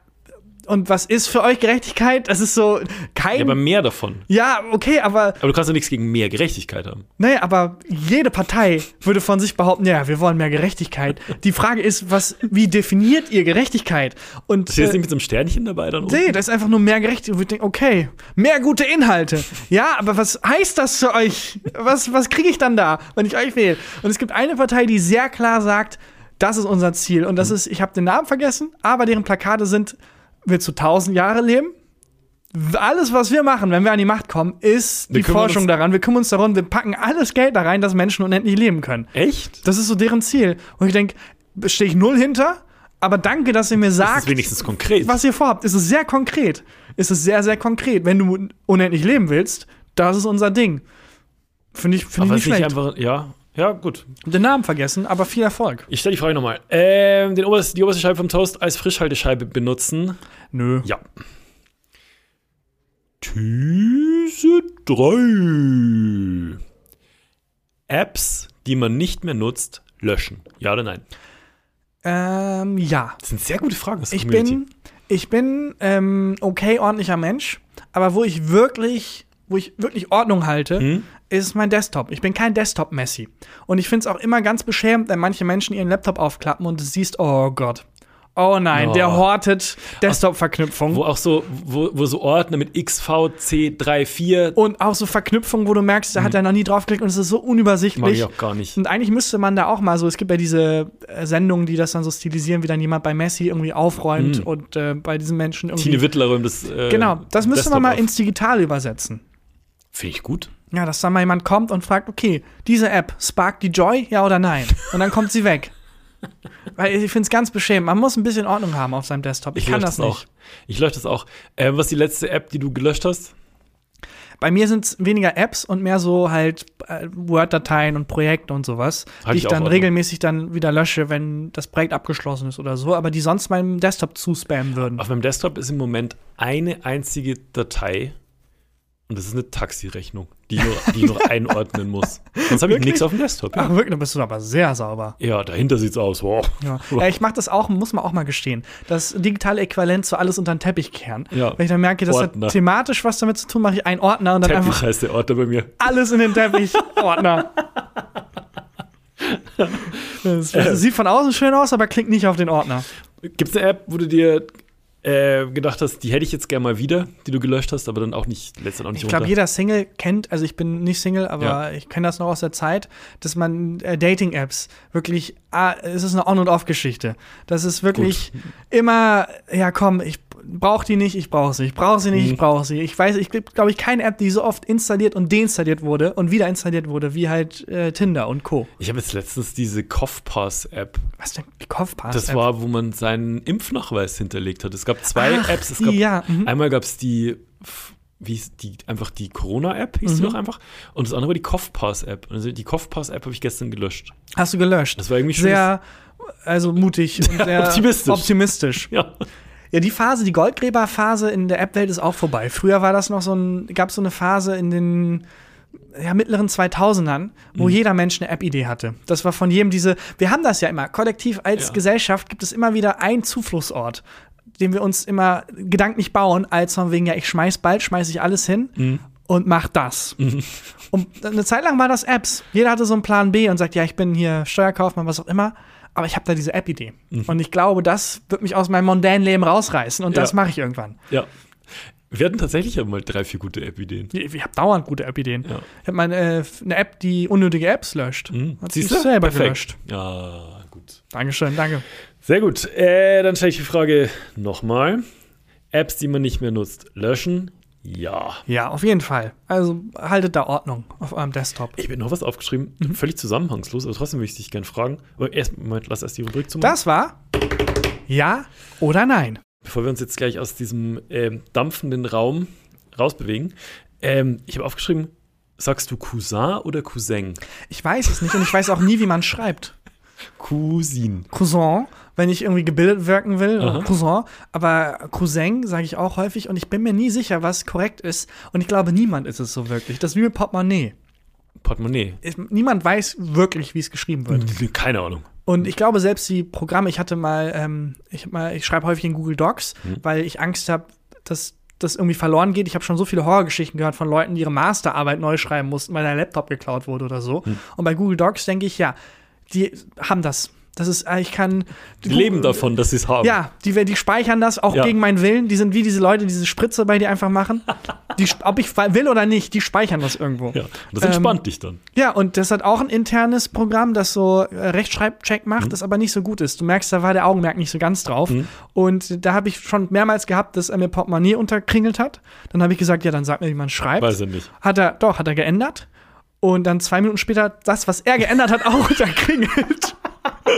und was ist für euch Gerechtigkeit? Das ist so kein. Ja, aber mehr davon. ja, okay, aber Aber du kannst ja nichts gegen mehr Gerechtigkeit haben. Nee, aber jede Partei würde von sich behaupten, ja, wir wollen mehr Gerechtigkeit. Die Frage ist, was, wie definiert ihr Gerechtigkeit? Und Ist jetzt äh, nicht mit so einem Sternchen dabei dann? oben? nee, das ist einfach nur mehr Gerechtigkeit. Und ich denke, okay, mehr gute Inhalte. Ja, aber was heißt das für euch? Was, was kriege ich dann da, wenn ich euch wähle? Und es gibt eine Partei, die sehr klar sagt, das ist unser Ziel. Und das ist, ich habe den Namen vergessen, aber deren Plakate sind, willst du tausend Jahre leben? Alles, was wir machen, wenn wir an die Macht kommen, ist Wir die Forschung daran. Wir kümmern uns darum, wir packen alles Geld da rein, dass Menschen unendlich leben können. Echt? Das ist so deren Ziel. Und ich denke, stehe ich null hinter, aber danke, dass ihr mir sagt, ist wenigstens konkret. was ihr vorhabt. Es ist sehr konkret. Es ist sehr, sehr konkret. Wenn du unendlich leben willst, das ist unser Ding. Finde ich, find Aber ich nicht nicht schlecht. einfach, ja, ja, gut. Den Namen vergessen, aber viel Erfolg. Ich stelle die Frage nochmal. Ähm, den oberst, die oberste Scheibe vom Toast als Frischhaltescheibe benutzen. Nö. Ja. These 3. Apps, die man nicht mehr nutzt, löschen. Ja oder nein? Ähm, ja. Das sind sehr gute Fragen. aus der Ich Community. bin, ich bin ähm, okay ordentlicher Mensch, aber wo ich wirklich, wo ich wirklich Ordnung halte, Hm? Ist mein Desktop. Ich bin kein Desktop-Messi. Und ich finde es auch immer ganz beschämend, wenn manche Menschen ihren Laptop aufklappen und du siehst, oh Gott. Oh nein, Oh. der hortet Desktop-Verknüpfung. Wo auch so, wo, wo so Ordner mit XVC34 Und auch so Verknüpfungen, wo du merkst, da hat er noch nie draufgeklickt und es ist so mag unübersichtlich. ich auch gar nicht. Und eigentlich müsste man da auch mal so, es gibt ja diese äh, Sendungen, die das dann so stilisieren, wie dann jemand bei Messi irgendwie aufräumt Mhm. und äh, bei diesen Menschen irgendwie. Tine Wittler räumt das. Äh, genau, das müsste Desktop man mal auf. ins Digitale übersetzen. Finde ich gut. Ja, dass da mal jemand kommt und fragt, okay, diese App, sparkt die Joy, ja oder nein? Und dann kommt sie weg. <laughs> Weil ich finde es ganz beschämend. Man muss ein bisschen Ordnung haben auf seinem Desktop. Ich, kann lösche das nicht. auch. Ich lösche das auch. Äh, was ist die letzte App, die du gelöscht hast? Bei mir sind es weniger Apps und mehr so halt äh, Word-Dateien und Projekte und sowas, Hatte die ich ich dann Ordnung. regelmäßig dann wieder lösche, wenn das Projekt abgeschlossen ist oder so, aber die sonst meinem Desktop zuspammen würden. Auf meinem Desktop ist im Moment eine einzige Datei und das ist eine Taxirechnung, die ich nur, die nur <laughs> einordnen muss. Sonst habe ich nichts auf dem Desktop. Ach Ja, wirklich, dann bist du aber sehr sauber. ja dahinter sieht's aus. Wow. Ja, ja ich mache das auch, muss man auch mal gestehen. Das digitale Äquivalent zu alles unter den Teppich kehren. Ja. Wenn ich dann merke, das Ordner. hat thematisch was damit zu tun, mache ich einen Ordner und dann Teppich einfach heißt der Ordner bei mir. alles in den Teppich. <laughs> Ordner. Das, <laughs> das sieht von außen schön aus, aber klingt nicht auf den Ordner. Gibt es eine App, wo du dir äh, gedacht hast, die hätte ich jetzt gerne mal wieder, die du gelöscht hast, aber dann auch nicht, letztendlich auch nicht Ich glaube, jeder Single kennt, also ich bin nicht Single, aber Ja. ich kenne das noch aus der Zeit, dass man äh, Dating-Apps wirklich, ah, es ist eine On- und Off-Geschichte. Das ist wirklich immer, ja komm, ich brauche die nicht, ich brauche sie, ich brauche sie nicht, Mhm. ich brauche sie. Ich weiß, ich glaube ich, keine App, die so oft installiert und deinstalliert wurde und wieder installiert wurde, wie halt äh, Tinder und Co. Ich habe jetzt letztens diese Kopfpass-App. Was denn? Die Kopfpass? Das war, wo man seinen Impfnachweis hinterlegt hat. Es gab zwei Ach, Apps. Es die, gab, ja, mhm. Einmal gab es die, wie die, einfach die Corona-App, hieß die Mhm. doch einfach. Und das andere war die Kopfpass-App. Also die Kopfpass-App habe ich gestern gelöscht. Hast du gelöscht? Das war irgendwie schon- sehr, also mutig und <laughs> sehr Optimistisch. optimistisch. Ja. Ja, die Phase, die Goldgräberphase in der App-Welt ist auch vorbei. Früher war das noch so ein, gab es so eine Phase in den ja, mittleren 2000ern, wo jeder Mensch eine App-Idee hatte. Das war von jedem diese, wir haben das ja immer, kollektiv als Ja. Gesellschaft gibt es immer wieder einen Zufluchtsort, den wir uns immer gedanklich bauen, als von wegen, ja, ich schmeiß bald, schmeiß ich alles hin und mach das. Und eine Zeit lang war das Apps. Jeder hatte so einen Plan B und sagt, ja, ich bin hier Steuerkaufmann, was auch immer. Aber ich habe da diese App-Idee. Und ich glaube, das wird mich aus meinem mondänen Leben rausreißen. Und das Ja. mache ich irgendwann. ja. Wir hatten tatsächlich ja mal drei, vier gute App-Ideen. Ich, ich habe dauernd gute App-Ideen. Ja. Ich habe meine äh, eine App, die unnötige Apps löscht. Hm. Hat du? selber Perfekt. gelöscht. Ja, gut. Dankeschön, danke. Sehr gut. Äh, dann stelle ich die Frage nochmal. Apps, die man nicht mehr nutzt, löschen? Ja. Ja, auf jeden Fall. Also haltet da Ordnung auf eurem Desktop. Ich habe noch was aufgeschrieben, Mhm. völlig zusammenhangslos, aber trotzdem würde ich dich gerne fragen. Aber erst, Moment, lass erst die Rubrik zu Das war Ja oder Nein. Bevor wir uns jetzt gleich aus diesem ähm, dampfenden Raum rausbewegen. Ähm, ich habe aufgeschrieben, sagst du Cousin oder Cousin? Ich weiß es nicht und ich weiß auch nie, wie man schreibt. Cousin. Cousin, wenn ich irgendwie gebildet wirken will, Aha. Cousin. Aber Cousin sage ich auch häufig und ich bin mir nie sicher, was korrekt ist. Und ich glaube, niemand ist es so wirklich. Das ist wie mit Portemonnaie. Portemonnaie. Niemand weiß wirklich, wie es geschrieben wird. Keine Ahnung. Und ich glaube, selbst die Programme, ich hatte mal, ähm, ich, mal, ich schreibe häufig in Google Docs, weil ich Angst habe, dass das irgendwie verloren geht. Ich habe schon so viele Horrorgeschichten gehört von Leuten, die ihre Masterarbeit neu schreiben mussten, weil der Laptop geklaut wurde oder so. Und bei Google Docs denke ich, ja, die haben das. Das ist, äh, ich kann. Die leben davon, dass sie es haben. Ja, die, die speichern das auch Ja. gegen meinen Willen. Die sind wie diese Leute, die diese Spritze bei dir einfach machen. <laughs> Die, ob ich will oder nicht, die speichern das irgendwo. ja. Das entspannt dich dann. Ja, und das hat auch ein internes Programm, das so äh, Rechtschreibcheck macht, das aber nicht so gut ist. Du merkst, da war der Augenmerk nicht so ganz drauf. Und da habe ich schon mehrmals gehabt, dass er mir Portemonnaie unterkringelt hat. Dann habe ich gesagt, ja, dann sag mir, wie man schreibt. Weiß er nicht. Hat er, doch, hat er geändert. Und dann zwei Minuten später das, was er geändert hat, auch <laughs> unterkringelt.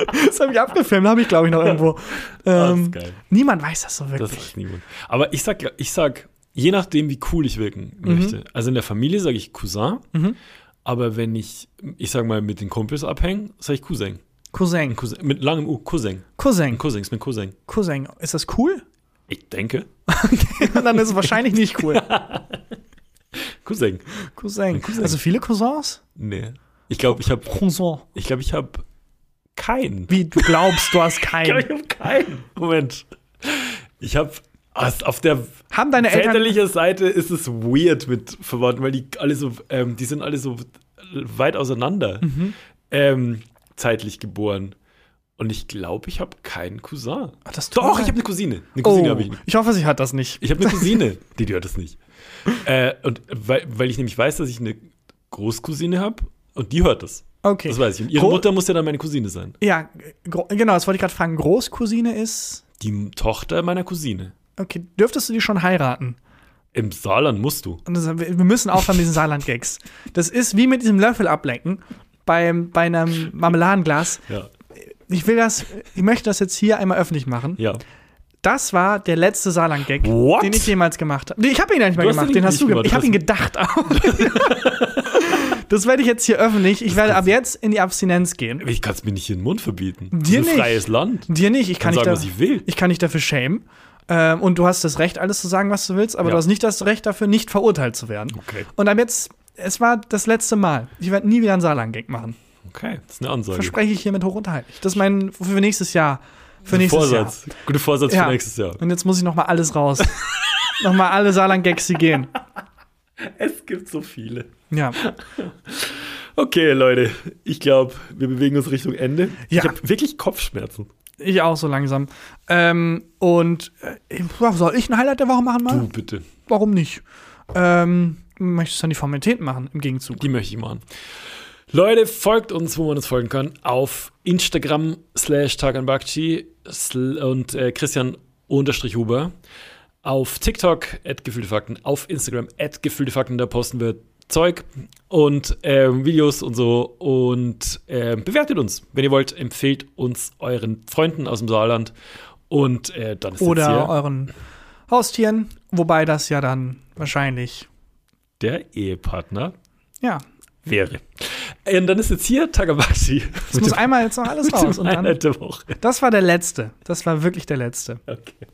<laughs> das habe ich abgefilmt, habe ich, glaube ich, noch <laughs> irgendwo. Das Ähm, ist geil. niemand weiß das so Das wirklich. weiß niemand. Aber ich sag, ich sag, je nachdem, wie cool ich wirken Mhm. möchte. Also in der Familie sage ich Cousin. Aber wenn ich, ich sag mal, mit den Kumpels abhänge, sage ich Cousin. Cousin. Cousin. Mit langem U. Cousin. Cousin. Cousins mit Cousin. Cousin. Ist das cool? Ich denke. <laughs> dann ist es wahrscheinlich nicht cool. Cousin. Cousin. Cousin. Also viele Cousins? Nee. Ich glaube, ich habe, Cousin. ich glaube, ich habe keinen. Wie du glaubst, du hast <laughs> Ich glaube, ich keinen. habe keinen. Moment. Ich habe auf der Haben deine Eltern. väterlichen Seite ist es weird mit Verwandten, weil die alle so, ähm, die sind alle so weit auseinander Mhm. ähm, zeitlich geboren. Und ich glaube, ich habe keinen Cousin. Ach, das tut Doch, mir ich leid. habe eine Cousine. Eine Cousine Oh, habe ich. ich hoffe, sie hat das nicht. Ich habe eine Cousine, <laughs> die, die hört das nicht. Äh, und weil, weil ich nämlich weiß, dass ich eine Großcousine habe und die hört das. Okay. Das weiß ich. Und ihre Gro- Mutter muss ja dann meine Cousine sein. Ja, genau, das wollte ich gerade fragen. Großcousine ist. Die Tochter meiner Cousine. Okay, dürftest du die schon heiraten? Im Saarland musst du. Das, wir müssen aufhören mit diesen Saarland-Gags. Das ist wie mit diesem Löffel ablenken beim, bei einem Marmeladenglas. Ja. Ich will das, ich möchte das jetzt hier einmal öffentlich machen. Ja. Das war der letzte Saarland-Gag, den ich jemals gemacht habe. Nee, ich habe ihn ja nicht hast gemacht, den nicht hast du gemacht. gemacht, Ich habe ihn gedacht auch. <laughs> <laughs> das werde ich jetzt hier öffentlich. Ich werde ab jetzt in die Abstinenz gehen. Ich kann es mir nicht in den Mund verbieten. Dir das ist ein nicht. freies Land. Dir nicht, ich kann, Kann nicht, sagen, da, was ich will. ich kann nicht dafür schämen. Ähm, und du hast das Recht, alles zu sagen, was du willst, aber Ja. du hast nicht das Recht dafür, nicht verurteilt zu werden. Okay. Und ab jetzt, es war das letzte Mal. Ich werde nie wieder einen Saarland-Gag machen. Okay, das ist eine Ansage. Verspreche ich hiermit hoch und heilig. Das ist mein für nächstes Jahr. Für nächstes Vorsatz. Guter Vorsatz Jahr. für nächstes Jahr. Und jetzt muss ich noch mal alles raus. <laughs> noch mal alle Saarland-Gags, gehen. <laughs> Es gibt so viele. Ja. <laughs> Okay, Leute, ich glaube, wir bewegen uns Richtung Ende. Ja. Ich habe wirklich Kopfschmerzen. Ich auch so langsam. Ähm, und äh, soll ich ein Highlight der Woche machen mal? Du bitte. Warum nicht? Ähm, möchtest du dann die Formalitäten machen im Gegenzug? Die möchte ich machen. Leute, folgt uns, wo man uns folgen kann, auf Instagram slash Taganbakchi und äh, Christian unterstrich Huber. Auf TikTok, at gefühlte Fakten, auf Instagram, at gefühlte Fakten, da posten wir Zeug und ähm, Videos und so und ähm, bewertet uns. Wenn ihr wollt, empfehlt uns euren Freunden aus dem Saarland und äh, dann ist jetzt Oder euren Haustieren, wobei das ja dann wahrscheinlich, der Ehepartner ja, wäre. Äh, Und dann ist jetzt hier Tagabashi. es <laughs> muss einmal jetzt noch alles raus. Und dann, Woche. das war der letzte. Das war wirklich der letzte. Okay.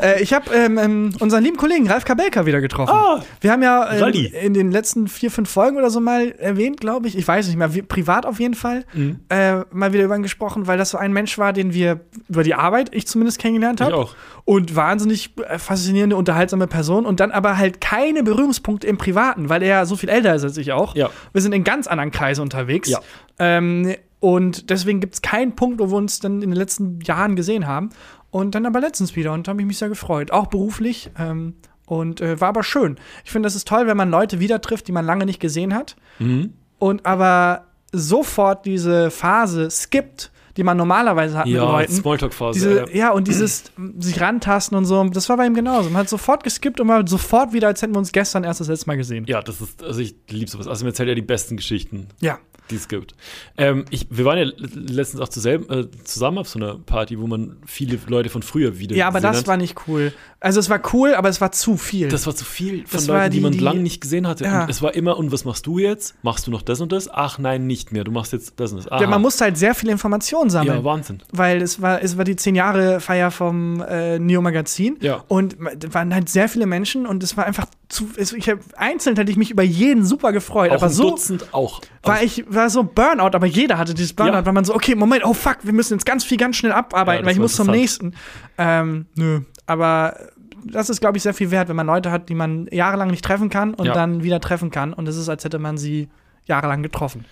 Äh, ich habe ähm, ähm, unseren lieben Kollegen Ralf Kabelka wieder getroffen. Ah, Wir haben ja ähm, in den letzten vier, fünf Folgen oder so mal erwähnt, glaube ich. Ich weiß nicht mehr, wie, privat auf jeden Fall, Mhm. äh, mal wieder über ihn gesprochen, weil das so ein Mensch war, den wir über die Arbeit, ich zumindest kennengelernt habe. auch. Und wahnsinnig äh, faszinierende, unterhaltsame Person. Und dann aber halt keine Berührungspunkte im Privaten, weil er ja so viel älter ist als ich auch. Ja. Wir sind in ganz anderen Kreisen unterwegs. Ja. Ähm, und deswegen gibt es keinen Punkt, wo wir uns dann in den letzten Jahren gesehen haben. Und dann aber letztens wieder und da habe ich mich sehr gefreut. Auch beruflich. Ähm, und äh, war aber schön. Ich finde, das ist toll, wenn man Leute wieder trifft, die man lange nicht gesehen hat. Mhm. Und aber sofort diese Phase skippt, die man normalerweise hat mit Ja, Leuten. Smalltalk-Phase. Diese, ja. ja, und dieses m, sich rantasten und so, das war bei ihm genauso. Man hat sofort geskippt und war sofort wieder, als hätten wir uns gestern erst das letzte Mal gesehen. ja, das ist, also ich liebe sowas. Also mir erzählt ja die besten Geschichten, Ja. Die es gibt. Ähm, ich, wir waren ja letztens auch zuselben, äh, zusammen auf so einer Party, wo man viele Leute von früher wieder Ja, aber das hat. war nicht cool. Also es war cool, aber es war zu viel. Das war zu viel von Das Leuten, die, die- man lange nicht gesehen hatte. Ja. Und es war immer, und was machst du jetzt? Machst du noch das und das? Ach nein, nicht mehr. Du machst jetzt das und das. Aha. ja, man musste halt sehr viel Informationen sammeln. ja, Wahnsinn. weil es war, es war die 10 Jahre Feier vom äh, Neo Magazin. Ja. Und da waren halt sehr viele Menschen und es war einfach zu. Es, ich hab, einzeln hätte ich mich über jeden super gefreut. Auch aber so Dutzend auch. war ich, war so Burnout, aber jeder hatte dieses Burnout, Ja. weil man so, okay, Moment, oh fuck, wir müssen jetzt ganz viel ganz schnell abarbeiten, Ja, weil ich war muss zum nächsten. Ähm, nö. Aber das ist, glaube ich, sehr viel wert, wenn man Leute hat, die man jahrelang nicht treffen kann und Ja. dann wieder treffen kann. Und es ist, als hätte man sie jahrelang getroffen.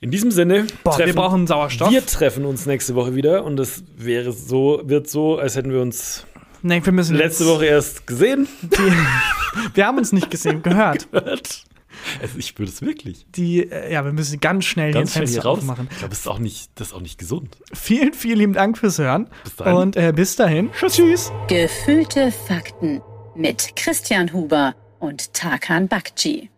In diesem Sinne, Boah, wir brauchen Sauerstoff. Wir treffen uns nächste Woche wieder und es wäre so, wird so, als hätten wir uns Nee, wir letzte Woche erst gesehen. Die, <laughs> wir haben uns nicht gesehen, gehört. <laughs> Also ich spüre das wirklich. Die, äh, ja, wir müssen ganz schnell Ganz schnell Fenster aufmachen. Ich glaube, das ist auch nicht, das ist auch nicht gesund. Vielen, vielen lieben Dank fürs Hören. Bis dahin. Und äh, bis dahin. Tschüss, tschüss. Gefühlte Fakten mit Christian Huber und Tarkan Bakci.